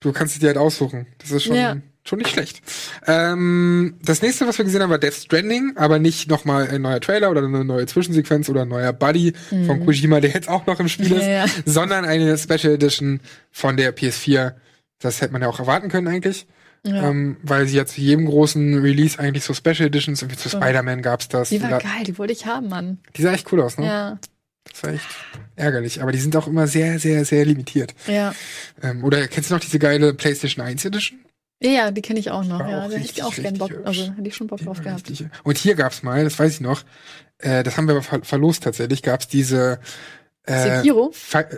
du kannst es dir halt aussuchen. Das ist schon, Ja. schon nicht schlecht. Ähm, das nächste, was wir gesehen haben, war Death Stranding, aber nicht nochmal ein neuer Trailer oder eine neue Zwischensequenz oder ein neuer Buddy Mhm. von Kojima, der jetzt auch noch im Spiel ist, Ja, ja. sondern eine Special Edition von der PS4. Das hätte man ja auch erwarten können eigentlich. Ja. Ähm, weil sie jetzt zu jedem großen Release eigentlich so Special Editions, irgendwie zu Ja. Spider-Man gab's das. Die war Da- geil, die wollte ich haben, Mann. Die sah echt cool aus, ne? Ja, Das war echt ärgerlich. Aber die sind auch immer sehr, sehr, sehr limitiert. ja. Ähm, oder kennst du noch diese geile PlayStation 1 Edition? Ja, ja, die kenne ich auch noch. War Ja, auch da hätte ich auch gern Bock, also hätte ich schon Bock drauf gehabt. Richtig. Und hier gab's mal, das weiß ich noch, äh, das haben wir aber ver verlost tatsächlich, gab's diese äh, Sekiro?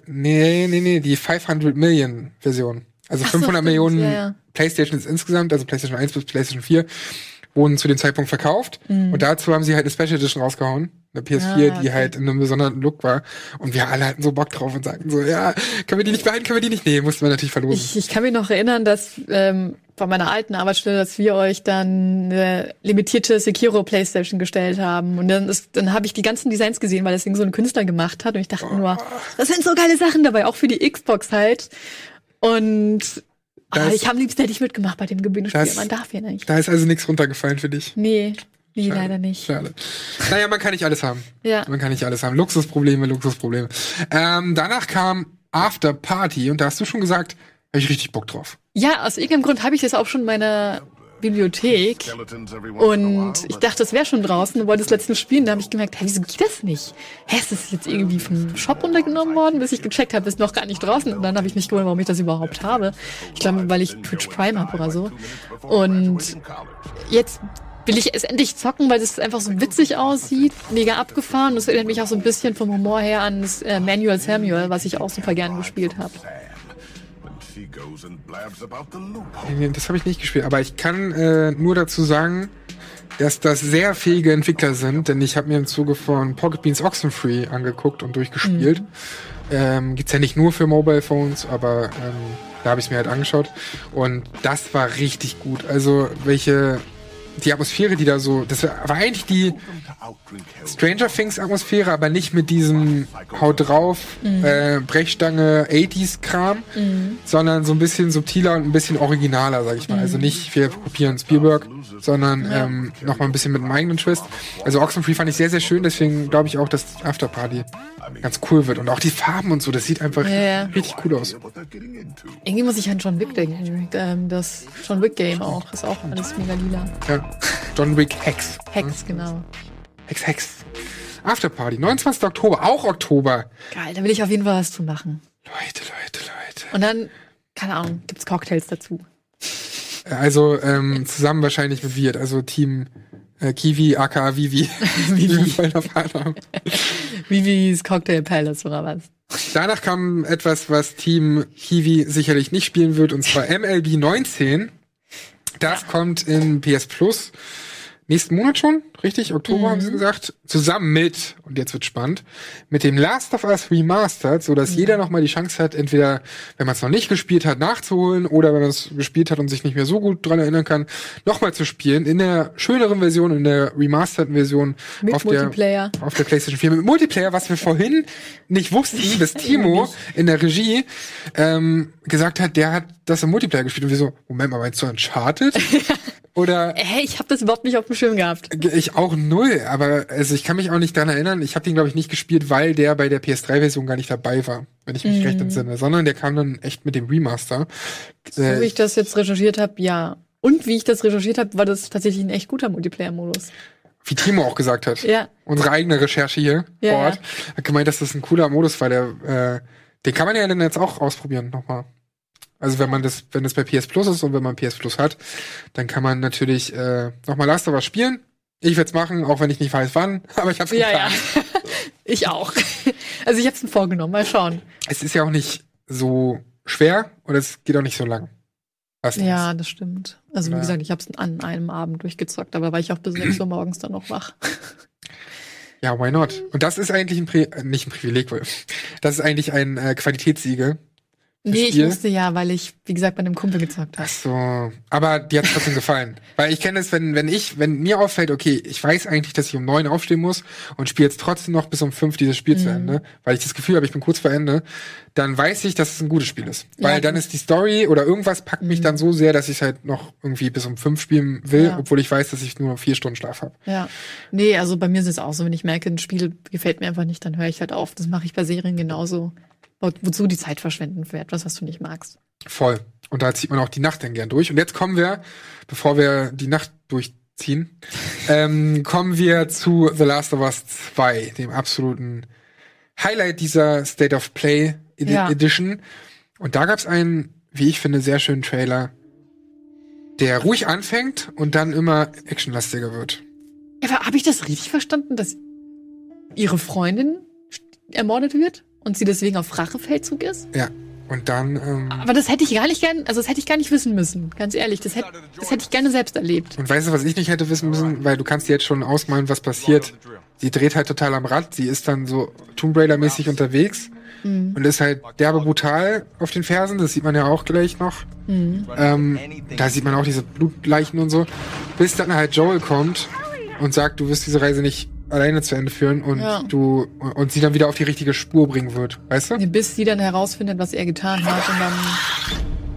Nee, nee, nee, die 500 Million Version. Also Ach so, 500 stimmt, Millionen ja, ja. Playstations insgesamt, also PlayStation 1 bis PlayStation 4, wurden zu dem Zeitpunkt verkauft. Mhm. Und dazu haben sie halt eine Special Edition rausgehauen. Eine PS4, Ah, die okay. halt in einem besonderen Look war. Und wir alle hatten so Bock drauf und sagten so, ja, können wir die nicht behalten, können wir die nicht nehmen, mussten wir natürlich verlosen. Ich, ich kann mich noch erinnern, dass ähm, von meiner alten Arbeitsstelle, dass wir euch dann eine limitierte Sekiro Playstation gestellt haben. Und dann, ist- dann habe ich die ganzen Designs gesehen, weil das Ding so ein Künstler gemacht hat. Und ich dachte nur, das sind so geile Sachen dabei, auch für die Xbox halt. Und Das- ich habe liebsten hätte ich mitgemacht bei dem Gewinnspiel. Das- Man darf ja nicht. Da ist also nichts runtergefallen für dich. Nee, nee, Schade. leider nicht. Schade. Naja, man kann nicht alles haben. Ja. Man kann nicht alles haben. Luxusprobleme, Luxusprobleme. Ähm, danach kam After Party und da hast du schon gesagt, habe ich richtig Bock drauf. Ja, aus irgendeinem Grund habe ich das auch schon in meiner Bibliothek. Und ich dachte, es wäre schon draußen und wollte es letztens spielen. Da habe ich gemerkt, hey, wieso geht das nicht? Hä, ist das jetzt irgendwie vom Shop runtergenommen worden, bis ich gecheckt habe, ist noch gar nicht draußen. Und dann habe ich mich gewundert, warum ich das überhaupt habe. Ich glaube, weil ich Twitch Prime habe oder so. Und jetzt will ich es endlich zocken, weil es einfach so witzig aussieht, mega abgefahren. Das erinnert mich auch so ein bisschen vom Humor her an das äh, Manual Samuel, was ich auch super gern gespielt habe. Das habe ich nicht gespielt, aber ich kann äh, nur dazu sagen, dass das sehr fähige Entwickler sind, denn ich habe mir im Zuge von Pocket Beans Oxenfree angeguckt und durchgespielt. Ähm, gibt's ja nicht nur für Mobile Phones, aber ähm, da habe ich mir halt angeschaut und das war richtig gut. Also welche die Atmosphäre, die da so, das war eigentlich die Stranger Things Atmosphäre, aber nicht mit diesem Haut drauf, Mhm. äh, Brechstange 80s Kram, Mhm. sondern so ein bisschen subtiler und ein bisschen originaler, sag ich mal. Mhm. Also nicht wir kopieren Spielberg, sondern Ja. ähm, noch mal ein bisschen mit einem eigenen Twist. Also Oxenfree fand ich sehr, sehr schön, deswegen glaube ich auch, dass Afterparty ganz cool wird. Und auch die Farben und so, das sieht einfach Ja, ja. richtig cool aus. Irgendwie muss ich an John Wick denken. Ähm, das John Wick Game auch. Ist auch alles mega lila. Ja. John Wick Hex. Hex, genau. Hex, Hex. Afterparty, 29. Oktober, auch Oktober. Geil, da will ich auf jeden Fall was zu machen. Leute, Leute, Leute. Und dann, keine Ahnung, gibt's Cocktails dazu. Also ähm, zusammen wahrscheinlich mit Wirt, also Team äh, Kiwi, aka Vivi. Wie wir voll erfahren haben. Vivi's Cocktail Palace oder was? Danach kam etwas, was Team Kiwi sicherlich nicht spielen wird, und zwar MLB 19. Das kommt in PS Plus nächsten Monat schon, richtig? Oktober haben sie gesagt. Zusammen mit, und jetzt wird spannend, mit dem Last of Us Remastered, so dass jeder noch mal die Chance hat, entweder, wenn man es noch nicht gespielt hat, nachzuholen oder wenn man es gespielt hat und sich nicht mehr so gut dran erinnern kann, noch mal zu spielen in der schöneren Version, in der remasterten Version Mit auf Multiplayer. der auf der PlayStation 4 mit Multiplayer, was wir vorhin nicht wussten, bis Timo in der Regie ähm, gesagt hat, der hat das im Multiplayer gespielt und wir so, Moment mal, meinst du Uncharted? Oder Hey, ich habe das überhaupt nicht auf dem Schirm gehabt. ich auch null, aber also ich kann mich auch nicht dran erinnern. Ich habe den glaube ich nicht gespielt, weil der bei der PS3-Version gar nicht dabei war, wenn ich mich Mhm. recht entsinne, sondern der kam dann echt mit dem Remaster. So Äh, wie ich das jetzt recherchiert habe, ja. Und wie ich das recherchiert habe, war das tatsächlich ein echt guter Multiplayer-Modus. wie Timo auch gesagt hat. Ja. Unsere eigene Recherche hier Ja, vor Ort ja. hat gemeint, dass das ein cooler Modus war. Der, äh, den kann man ja dann jetzt auch ausprobieren nochmal. Also wenn man das, wenn das bei PS Plus ist und wenn man PS Plus hat, dann kann man natürlich äh, nochmal Last of Us spielen. Ich werde es machen, auch wenn ich nicht weiß wann, aber ich habe Ja, ja. getan. ich auch. Also ich habe es mir vorgenommen. Mal schauen. Es ist ja auch nicht so schwer und es geht auch nicht so lang. Was Ja, das stimmt. Also wie Ja. gesagt, ich habe es an einem Abend durchgezockt, aber war ich auch bis 6 Uhr morgens dann noch wach. Ja, why not? Und das ist eigentlich ein Pri äh, nicht ein Privileg, das ist eigentlich ein äh, Qualitätssiege, Nee, ich Spiel? musste ja, weil ich, wie gesagt, bei einem Kumpel gezockt habe. Ach so. Aber die hat trotzdem gefallen. Weil ich kenne es, wenn, wenn ich, wenn mir auffällt, okay, ich weiß eigentlich, dass ich um neun aufstehen muss und spiele jetzt trotzdem noch bis um fünf dieses Spiel Mhm. zu Ende, weil ich das Gefühl habe, ich bin kurz vor Ende, dann weiß ich, dass es ein gutes Spiel ist. Ja, Weil dann gut. ist die Story oder irgendwas packt mich dann so sehr, dass ich halt noch irgendwie bis um fünf spielen will, Ja. obwohl ich weiß, dass ich nur noch vier Stunden Schlaf habe. Ja. Nee, also bei mir ist es auch so, wenn ich merke, ein Spiel gefällt mir einfach nicht, dann höre ich halt auf. Das mache ich bei Serien genauso. Wo- Wozu die Zeit verschwenden für etwas, was du nicht magst. Voll. Und da zieht man auch die Nacht dann gern durch. Und jetzt kommen wir, bevor wir die Nacht durchziehen, ähm, kommen wir zu The Last of Us 2, dem absoluten Highlight dieser State of Play Edi Ja. Edition. Und da gab es einen, wie ich finde, sehr schönen Trailer, der ruhig anfängt und dann immer actionlastiger wird. Aber habe ich das richtig verstanden, dass ihre Freundin ermordet wird und sie deswegen auf Rachefeldzug ist? Ja. Und dann, ähm, Aber das hätte ich gar nicht gern, also das hätte ich gar nicht wissen müssen, ganz ehrlich. Das hätte, das hätte ich gerne selbst erlebt. Und weißt du, was ich nicht hätte wissen müssen? Weil du kannst dir jetzt schon ausmalen, was passiert. Sie dreht halt total am Rad. Sie ist dann so Tomb Raider-mäßig unterwegs Mhm. und ist halt derbe brutal auf den Fersen. Das sieht man ja auch gleich noch. Mhm. Ähm, da sieht man auch diese Blutleichen und so. Bis dann halt Joel kommt und sagt, du wirst diese Reise nicht alleine zu Ende führen und Ja. du und sie dann wieder auf die richtige Spur bringen wird. Weißt du? Bis sie dann herausfindet, was er getan hat und dann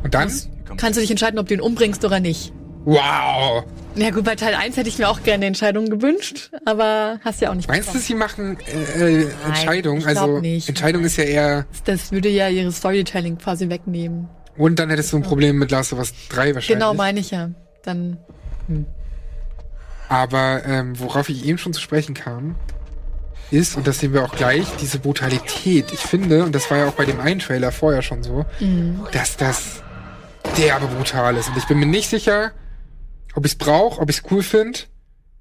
Und dann? kannst du dich entscheiden, ob du ihn umbringst oder nicht. Wow! Ja gut, bei Teil 1 hätte ich mir auch gerne eine Entscheidung gewünscht, aber hast ja auch nicht Meinst du, sie machen äh, äh, Entscheidung? ich glaub also nicht. Entscheidung ist ja eher Das würde ja ihre Storytelling quasi wegnehmen. Und dann hättest du ein Problem mit Last of Us 3 wahrscheinlich. Genau, meine ich ja. Dann Aber ähm, worauf ich eben schon zu sprechen kam, ist, und das sehen wir auch gleich, diese Brutalität. Ich finde, und das war ja auch bei dem einen Trailer vorher schon so, Mhm. dass das derbe brutal ist. Und ich bin mir nicht sicher, ob ich es brauche, ob ich es cool finde,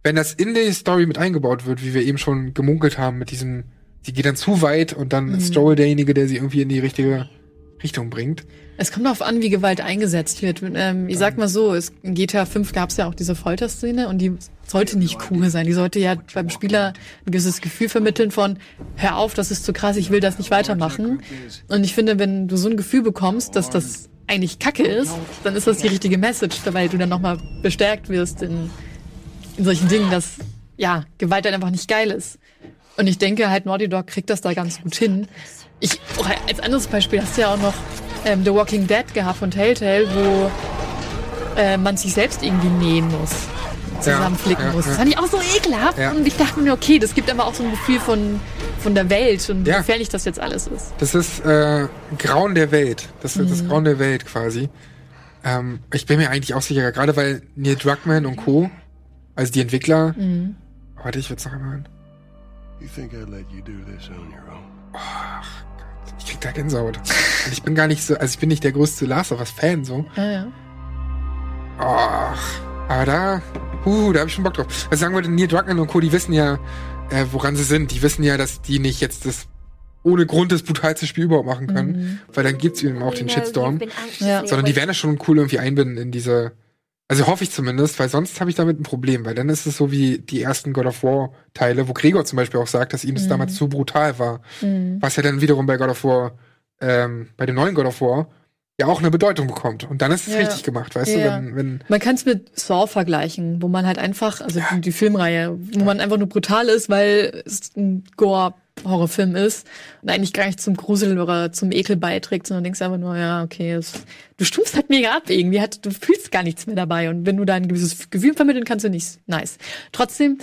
wenn das in die Story mit eingebaut wird, wie wir eben schon gemunkelt haben, mit diesem, sie geht dann zu weit und dann ist Mhm. Joel derjenige, der sie irgendwie in die richtige Richtung bringt. Es kommt darauf an, wie Gewalt eingesetzt wird. Ähm, ich sag mal so, es, in GTA 5 gab es ja auch diese Folterszene und die sollte nicht cool sein. Die sollte ja beim Spieler ein gewisses Gefühl vermitteln von, hör auf, das ist zu krass, ich will das nicht weitermachen. Und ich finde, wenn du so ein Gefühl bekommst, dass das eigentlich Kacke ist, dann ist das die richtige Message, weil du dann nochmal bestärkt wirst in, in solchen Dingen, dass, ja, Gewalt dann einfach nicht geil ist. Und ich denke halt, Naughty Dog kriegt das da ganz gut hin. Ich, oder als anderes Beispiel hast du ja auch noch ähm, The Walking Dead gehabt von Telltale, wo äh, man sich selbst irgendwie nähen muss, zusammenflicken ja, muss. ja. Das fand ich auch so ekelhaft. Ja. Und ich dachte mir, okay, das gibt aber auch so ein Gefühl von, von der Welt und wie Ja. gefährlich das jetzt alles ist. Das ist äh, Grauen der Welt. Das ist das Mhm. Grauen der Welt quasi. Ähm, ich bin mir eigentlich auch sicher, gerade weil Neil Druckmann und Co., also die Entwickler, Mhm. warte, ich will's noch einmal hören. You think I'd let you do this on your own? Ach ich krieg da Gänsehaut. Und ich bin gar nicht so, also ich bin nicht der größte Last of Us Fan so. Ja, ja. Ach, aber da, uh, da habe ich schon Bock drauf. Was ich sagen wollte, Neil Druckmann und Co., die wissen ja, äh, woran sie sind. Die wissen ja, dass die nicht jetzt das ohne Grund das brutalste Spiel überhaupt machen können, Mhm. weil dann gibt's eben auch den Shitstorm. Ja. Sondern die werden das schon cool irgendwie einbinden in diese, also hoffe ich zumindest, weil sonst habe ich damit ein Problem, weil dann ist es so wie die ersten God of War Teile, wo Gregor zum Beispiel auch sagt, dass ihm das Mhm. damals zu brutal war. Mhm. Was ja dann wiederum bei God of War, ähm, bei dem neuen God of War, ja auch eine Bedeutung bekommt. Und dann ist es Ja. richtig gemacht, weißt Ja. du, wenn, wenn Man kann es mit Saw vergleichen, wo man halt einfach, also die Filmreihe, wo man einfach nur brutal ist, weil es ein Gore-Horrorfilm ist und eigentlich gar nicht zum Grusel oder zum Ekel beiträgt, sondern denkst einfach nur, ja, okay, es, du stumpfst halt mega ab irgendwie, halt, du fühlst gar nichts mehr dabei und wenn du da ein gewisses Gefühl vermitteln kannst, du nicht nice. Trotzdem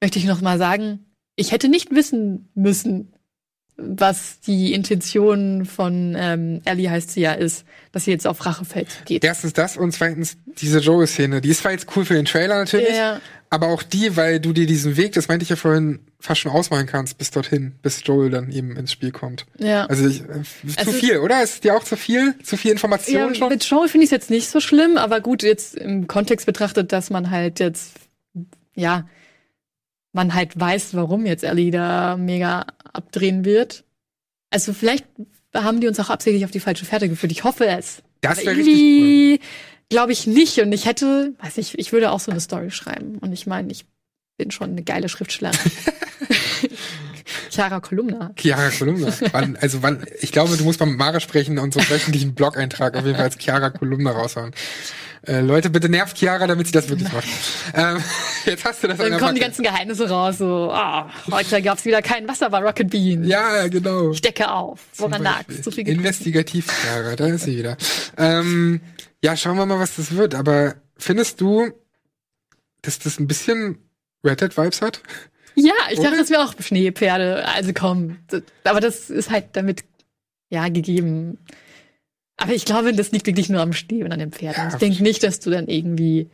möchte ich noch mal sagen, ich hätte nicht wissen müssen, was die Intention von ähm, Ellie heißt sie ja ist, dass sie jetzt auf Rachefeld geht. erstens das und zweitens diese Joel-Szene, die ist zwar jetzt cool für den Trailer natürlich, Ja. aber auch die, weil du dir diesen Weg, das meinte ich ja vorhin, fast schon ausmalen kannst bis dorthin, bis Joel dann eben ins Spiel kommt. Ja. Also ich, äh, zu Also- viel, oder? Ist dir auch zu viel? Zu viel Information Ja, schon? mit Joel finde ich es jetzt nicht so schlimm, aber gut, jetzt im Kontext betrachtet, dass man halt jetzt, ja, man halt weiß, warum jetzt Ellie da mega abdrehen wird. Also vielleicht haben die uns auch absichtlich auf die falsche Fährte geführt. Ich hoffe es. Das wäre richtig irgendwie glaube ich nicht. Und ich hätte, weiß ich, ich würde auch so eine Story schreiben. Und ich meine, ich bin schon eine geile Schriftstellerin. Chiara Kolumna. Chiara Kolumna. wann, also wann, ich glaube, du musst mal mit Mara sprechen und so einen wöchentlichen Blog-Eintrag auf jeden Fall als Chiara Kolumna raushauen. Äh, Leute, bitte nervt Chiara, damit sie das wirklich macht. Ähm, jetzt hast du das an Dann kommen die ganzen Geheimnisse raus. So, ah, heute gab's wieder kein Wasser bei Rocket Bean. Ja, genau. Ich decke auf. Woran lag's? Zu viel getrunken. Investigativ, Chiara, da ist sie wieder. Ähm, ja, schauen wir mal, was das wird. Aber findest du, dass das ein bisschen Red Dead Vibes hat? Ja, ich dachte, Oder? das wäre auch Schneepferde. Also komm. Aber das ist halt damit, ja, gegeben. Aber ich glaube, das liegt wirklich nur am Schnee und an den Pferden. ich denke nicht, dass du dann irgendwie,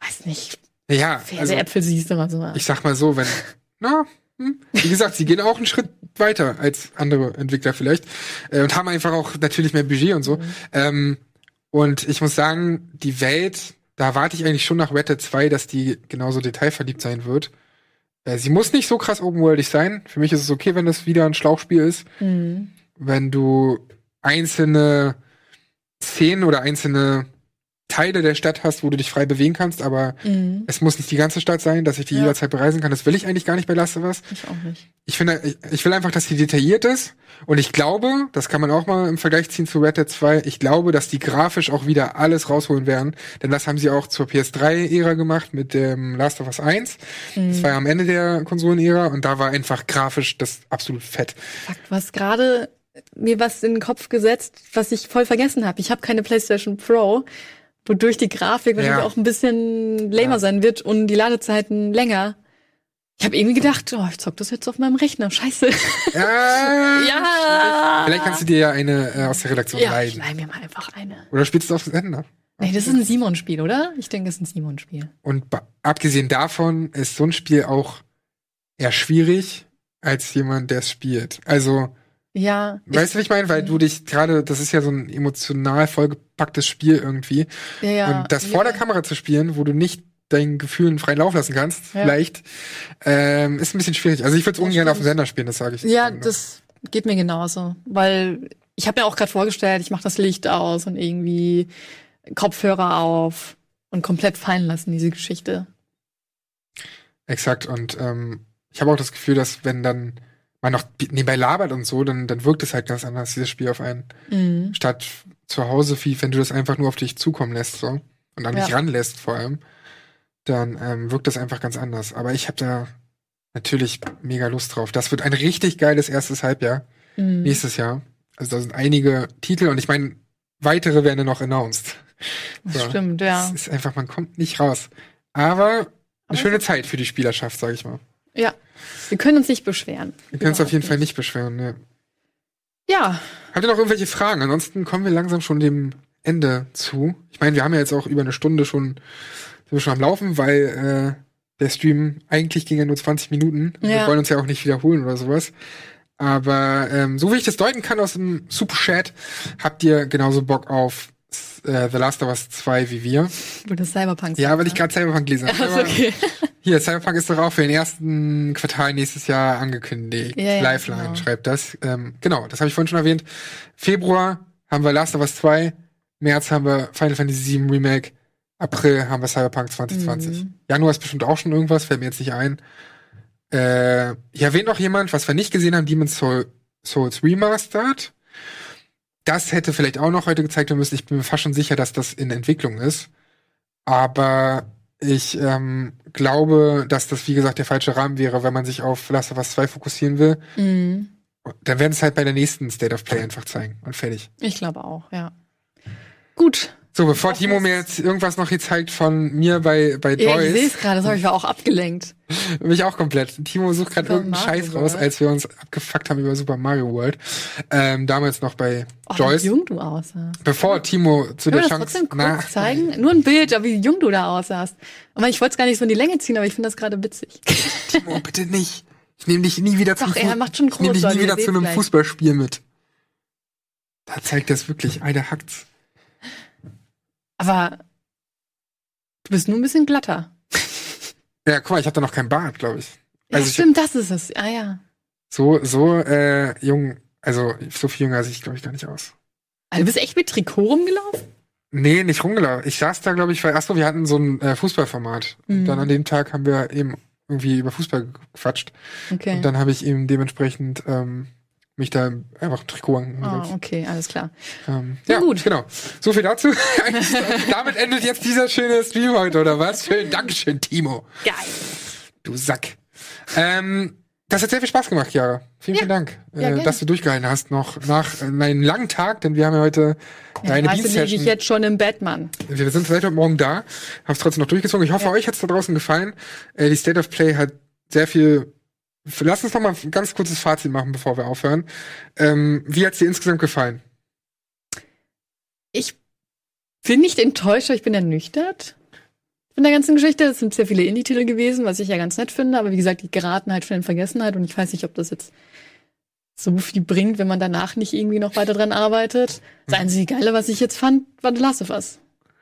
weiß nicht, Ja, also, Pferdeäpfel siehst oder so. ich sag mal so, wenn, na, hm, wie gesagt, sie gehen auch einen Schritt weiter als andere Entwickler vielleicht äh, und haben einfach auch natürlich mehr Budget und so. Ähm, und ich muss sagen, die Welt, da warte ich eigentlich schon nach Red Dead 2, dass die genauso detailverliebt sein wird. Äh, sie muss nicht so krass open-worldig sein. Für mich ist es okay, wenn das wieder ein Schlauchspiel ist. Mhm. wenn du einzelne Szenen oder einzelne Teile der Stadt hast, wo du dich frei bewegen kannst, aber Mhm. es muss nicht die ganze Stadt sein, dass ich die Ja. jederzeit bereisen kann. Das will ich eigentlich gar nicht bei Last of Us. Ich auch nicht. Ich finde, ich, ich will einfach, dass die detailliert ist. Und ich glaube, das kann man auch mal im Vergleich ziehen zu Red Dead 2, ich glaube, dass die grafisch auch wieder alles rausholen werden. Denn das haben sie auch zur PS3-Ära gemacht mit dem Last of Us 1. Das Mhm. war ja am Ende der Konsolenära und da war einfach grafisch das absolut fett. Du hast gerade mir was in den Kopf gesetzt, was ich voll vergessen habe. Ich habe keine PlayStation Pro, wodurch die Grafik wahrscheinlich Ja. auch ein bisschen lamer sein wird und die Ladezeiten länger. Ich habe irgendwie gedacht, oh, ich zock das jetzt auf meinem Rechner. Scheiße. Ja. ja. Vielleicht kannst du dir ja eine äh, aus der Redaktion Ja, ich leihen. leih mir mal einfach eine. Oder spielst du es auf Sender? Nee, das ist ein Simon-Spiel, oder? Ich denke, das ist ein Simon-Spiel. Und abgesehen davon ist so ein Spiel auch eher schwierig als jemand, der es spielt. Also, Ja. weißt du, was ich meine? Weil du dich gerade, das ist ja so ein emotional vollgepacktes Spiel irgendwie. Ja, ja. Und das vor der Kamera zu spielen, wo du nicht deinen Gefühlen freien Lauf lassen kannst, Ja. vielleicht, ähm, ist ein bisschen schwierig. Also ich würde es ungern auf dem Sender spielen, das sage ich. Ja, das geht mir genauso, weil ich habe mir auch gerade vorgestellt, ich mache das Licht aus und irgendwie Kopfhörer auf und komplett fallen lassen diese Geschichte. Exakt. Und ähm, ich habe auch das Gefühl, dass wenn dann man noch nebenbei labert und so, dann, dann wirkt es halt ganz anders, dieses Spiel auf einen. Mhm. Statt zu Hause, wie wenn du das einfach nur auf dich zukommen lässt, so. Und an Ja. dich ranlässt vor allem, dann ähm, wirkt das einfach ganz anders. Aber ich habe da natürlich mega Lust drauf. Das wird ein richtig geiles erstes Halbjahr Mhm. nächstes Jahr. Also da sind einige Titel und ich meine, weitere werden ja noch announced. Das stimmt, ja. Es ist einfach, man kommt nicht raus. Aber eine schöne Zeit für die Spielerschaft, sag ich mal. Ja, wir können uns nicht beschweren. Wir können uns auf jeden Fall nicht beschweren. Ne. Ja, Habt ihr noch irgendwelche Fragen? Ansonsten kommen wir langsam schon dem Ende zu. Ich meine, wir haben ja jetzt auch über eine Stunde schon, sind wir schon am Laufen, weil äh, der Stream eigentlich ging ja nur 20 Minuten. Wir Ja. wollen uns ja auch nicht wiederholen oder sowas. Aber ähm, so wie ich das deuten kann aus dem Super Chat, habt ihr genauso Bock auf äh, The Last of Us 2 wie wir. das Cyberpunk Ja, weil ich gerade Cyberpunk lese. Ist okay. Hier, Cyberpunk ist doch auch für den ersten Quartal nächstes Jahr angekündigt. Ja, ja, Lifeline genau. schreibt das. Ähm, genau, das habe ich vorhin schon erwähnt. Februar haben wir Last of Us 2. März haben wir Final Fantasy VII Remake. April haben wir Cyberpunk 2020. Mhm. Januar ist bestimmt auch schon irgendwas, fällt mir jetzt nicht ein. Äh, hier erwähnt noch jemand, was wir nicht gesehen haben, Demon's Soul, Souls Remastered. Das hätte vielleicht auch noch heute gezeigt werden müssen. Ich bin mir fast schon sicher, dass das in Entwicklung ist. Aber ich ähm, glaube, dass das, wie gesagt, der falsche Rahmen wäre, wenn man sich auf Last of Us 2 fokussieren will. Mhm. Dann werden es halt bei der nächsten State of Play einfach zeigen. Und fertig. Ich glaube auch, ja. Gut. So, bevor Timo mir jetzt irgendwas noch hier zeigt von mir bei, bei Ja, ich sehe es gerade, das habe ich war auch abgelenkt. bin ich auch komplett. Timo sucht gerade irgendeinen Mario Scheiß raus, World. als wir uns abgefuckt haben über Super Mario World. Ähm, damals noch bei Oh, Joyce. wie jung du aussahst. Bevor Timo zu Können der wir das Chance. trotzdem kurz zeigen? Nur ein Bild, aber wie jung du da aussahst. Und ich wollte es gar nicht so in die Länge ziehen, aber ich finde das gerade witzig. Timo, bitte nicht. Ich nehme dich nie wieder Doch, zum er Fu- macht schon Ich nehme dich groß, nie wieder zu einem gleich. Fußballspiel mit. Da zeigt das wirklich, einer hackt's. Aber du bist nur ein bisschen glatter. Ja, guck mal, ich habe da noch kein Bart, glaube ich. Ja, Also ich, stimmt, das ist es. Ah ja. so, so äh, jung, also so viel jünger sehe ich, glaube ich, gar nicht aus. Also, du bist echt mit Trikot rumgelaufen? Nee, nicht rumgelaufen. Ich saß da, glaube ich, weil, achso, wir hatten so ein äh, Fußballformat. Und Mhm. dann an dem Tag haben wir eben irgendwie über Fußball gequatscht. Okay. Und dann habe ich ihm dementsprechend ähm, mich da einfach ein Trikot. Ah, okay, alles klar. Ähm, ja, gut. genau. So viel dazu. Damit endet jetzt dieser schöne Stream heute, oder was? Schön, Dankeschön, Timo. Geil. Du Sack. Ähm, das hat sehr viel Spaß gemacht, Chiara. Vielen, vielen Dank, Ja, äh, dass du durchgehalten hast noch nach äh, einem langen Tag, denn wir haben ja heute Ja, eine du, liege ich jetzt schon im Bett, Mann. Wir sind seit heute Morgen da, haben es trotzdem noch durchgezogen. Ich hoffe, euch hat es da draußen gefallen. Äh, die State of Play hat sehr viel. Lass uns noch mal ein ganz kurzes Fazit machen, bevor wir aufhören. Ähm, wie hat's dir insgesamt gefallen? Ich bin nicht enttäuscht, aber ich bin ernüchtert von der ganzen Geschichte. Es sind sehr viele Indie-Titel gewesen, was ich ja ganz nett finde, aber wie gesagt, die geraten halt schon in Vergessenheit und ich weiß nicht, ob das jetzt so viel bringt, wenn man danach nicht irgendwie noch weiter dran arbeitet. Das einzige Geile, was ich jetzt fand, war The Last of Us.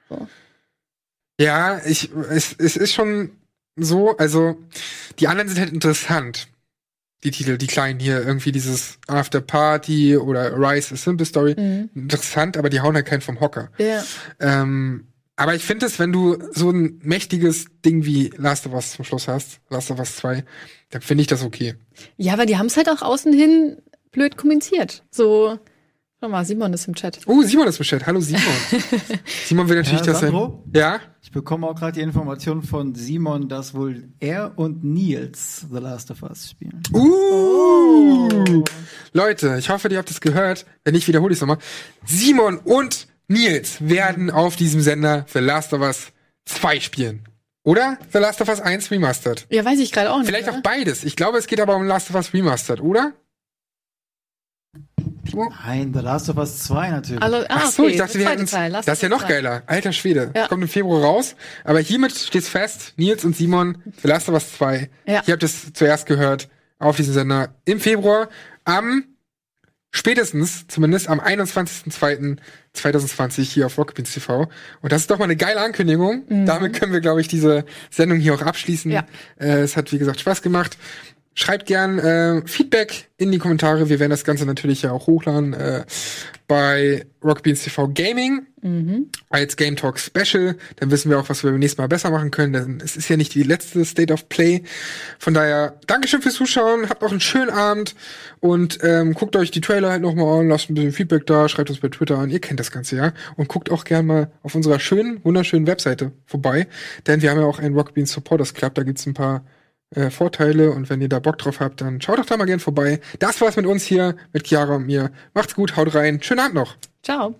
So. Ja, ich, es, es ist schon so, also die anderen sind halt interessant. Die Titel, die kleinen hier, irgendwie dieses After Party oder Rise a Simple Story. Mhm. Interessant, aber die hauen halt keinen vom Hocker. Ja. Ähm, aber ich finde es, wenn du so ein mächtiges Ding wie Last of Us zum Schluss hast, Last of Us 2, dann finde ich das okay. Ja, aber die haben es halt auch außen hin blöd kommentiert. So, schau mal, Simon ist im Chat. Oh, Simon ist im Chat. Hallo Simon. Simon will natürlich, Ja, dass er. Sandro? Ja? Ich bekomme auch gerade die Information von Simon, dass wohl er und Nils The Last of Us spielen. Uh! Leute, ich hoffe, ihr habt es gehört. Wenn nicht, wiederhole ich es nochmal. Simon und Nils werden auf diesem Sender The Last of Us 2 spielen. Oder The Last of Us 1 Remastered. Ja, weiß ich gerade auch nicht. Vielleicht oder? auch beides. Ich glaube, es geht aber um Last of Us Remastered, oder? Nein, The Last of Us 2 natürlich. Also, ah, Ach so, okay, ich dachte, wir hätten Das ist ja noch 2. geiler. Alter Schwede. Ja. Kommt im Februar raus. Aber hiermit steht's fest. Nils und Simon, The Last of Us 2. Ja. Ihr habt es zuerst gehört auf diesem Sender im Februar. Am spätestens, zumindest am 21.02.2020 hier auf Rockbeans TV. Und das ist doch mal eine geile Ankündigung. Damit können wir, glaube ich, diese Sendung hier auch abschließen. Ja. Äh, es hat, wie gesagt, Spaß gemacht. Schreibt gern äh, Feedback in die Kommentare. Wir werden das Ganze natürlich ja auch hochladen äh, bei Rockbeans TV Gaming Mhm. als Game Talk Special. Dann wissen wir auch, was wir beim nächsten Mal besser machen können. Denn es ist ja nicht die letzte State of Play. Von daher, Dankeschön fürs Zuschauen. Habt noch einen schönen Abend und ähm, guckt euch die Trailer halt nochmal an. Lasst ein bisschen Feedback da. Schreibt uns bei Twitter an. Ihr kennt das Ganze ja. Und guckt auch gern mal auf unserer schönen, wunderschönen Webseite vorbei. Denn wir haben ja auch einen Rockbeans Supporters Club. Da gibt's ein paar äh, Vorteile und wenn ihr da Bock drauf habt, dann schaut doch da mal gern vorbei. Das war's mit uns hier, mit Chiara und mir. Macht's gut, haut rein. Schönen Abend noch. Ciao.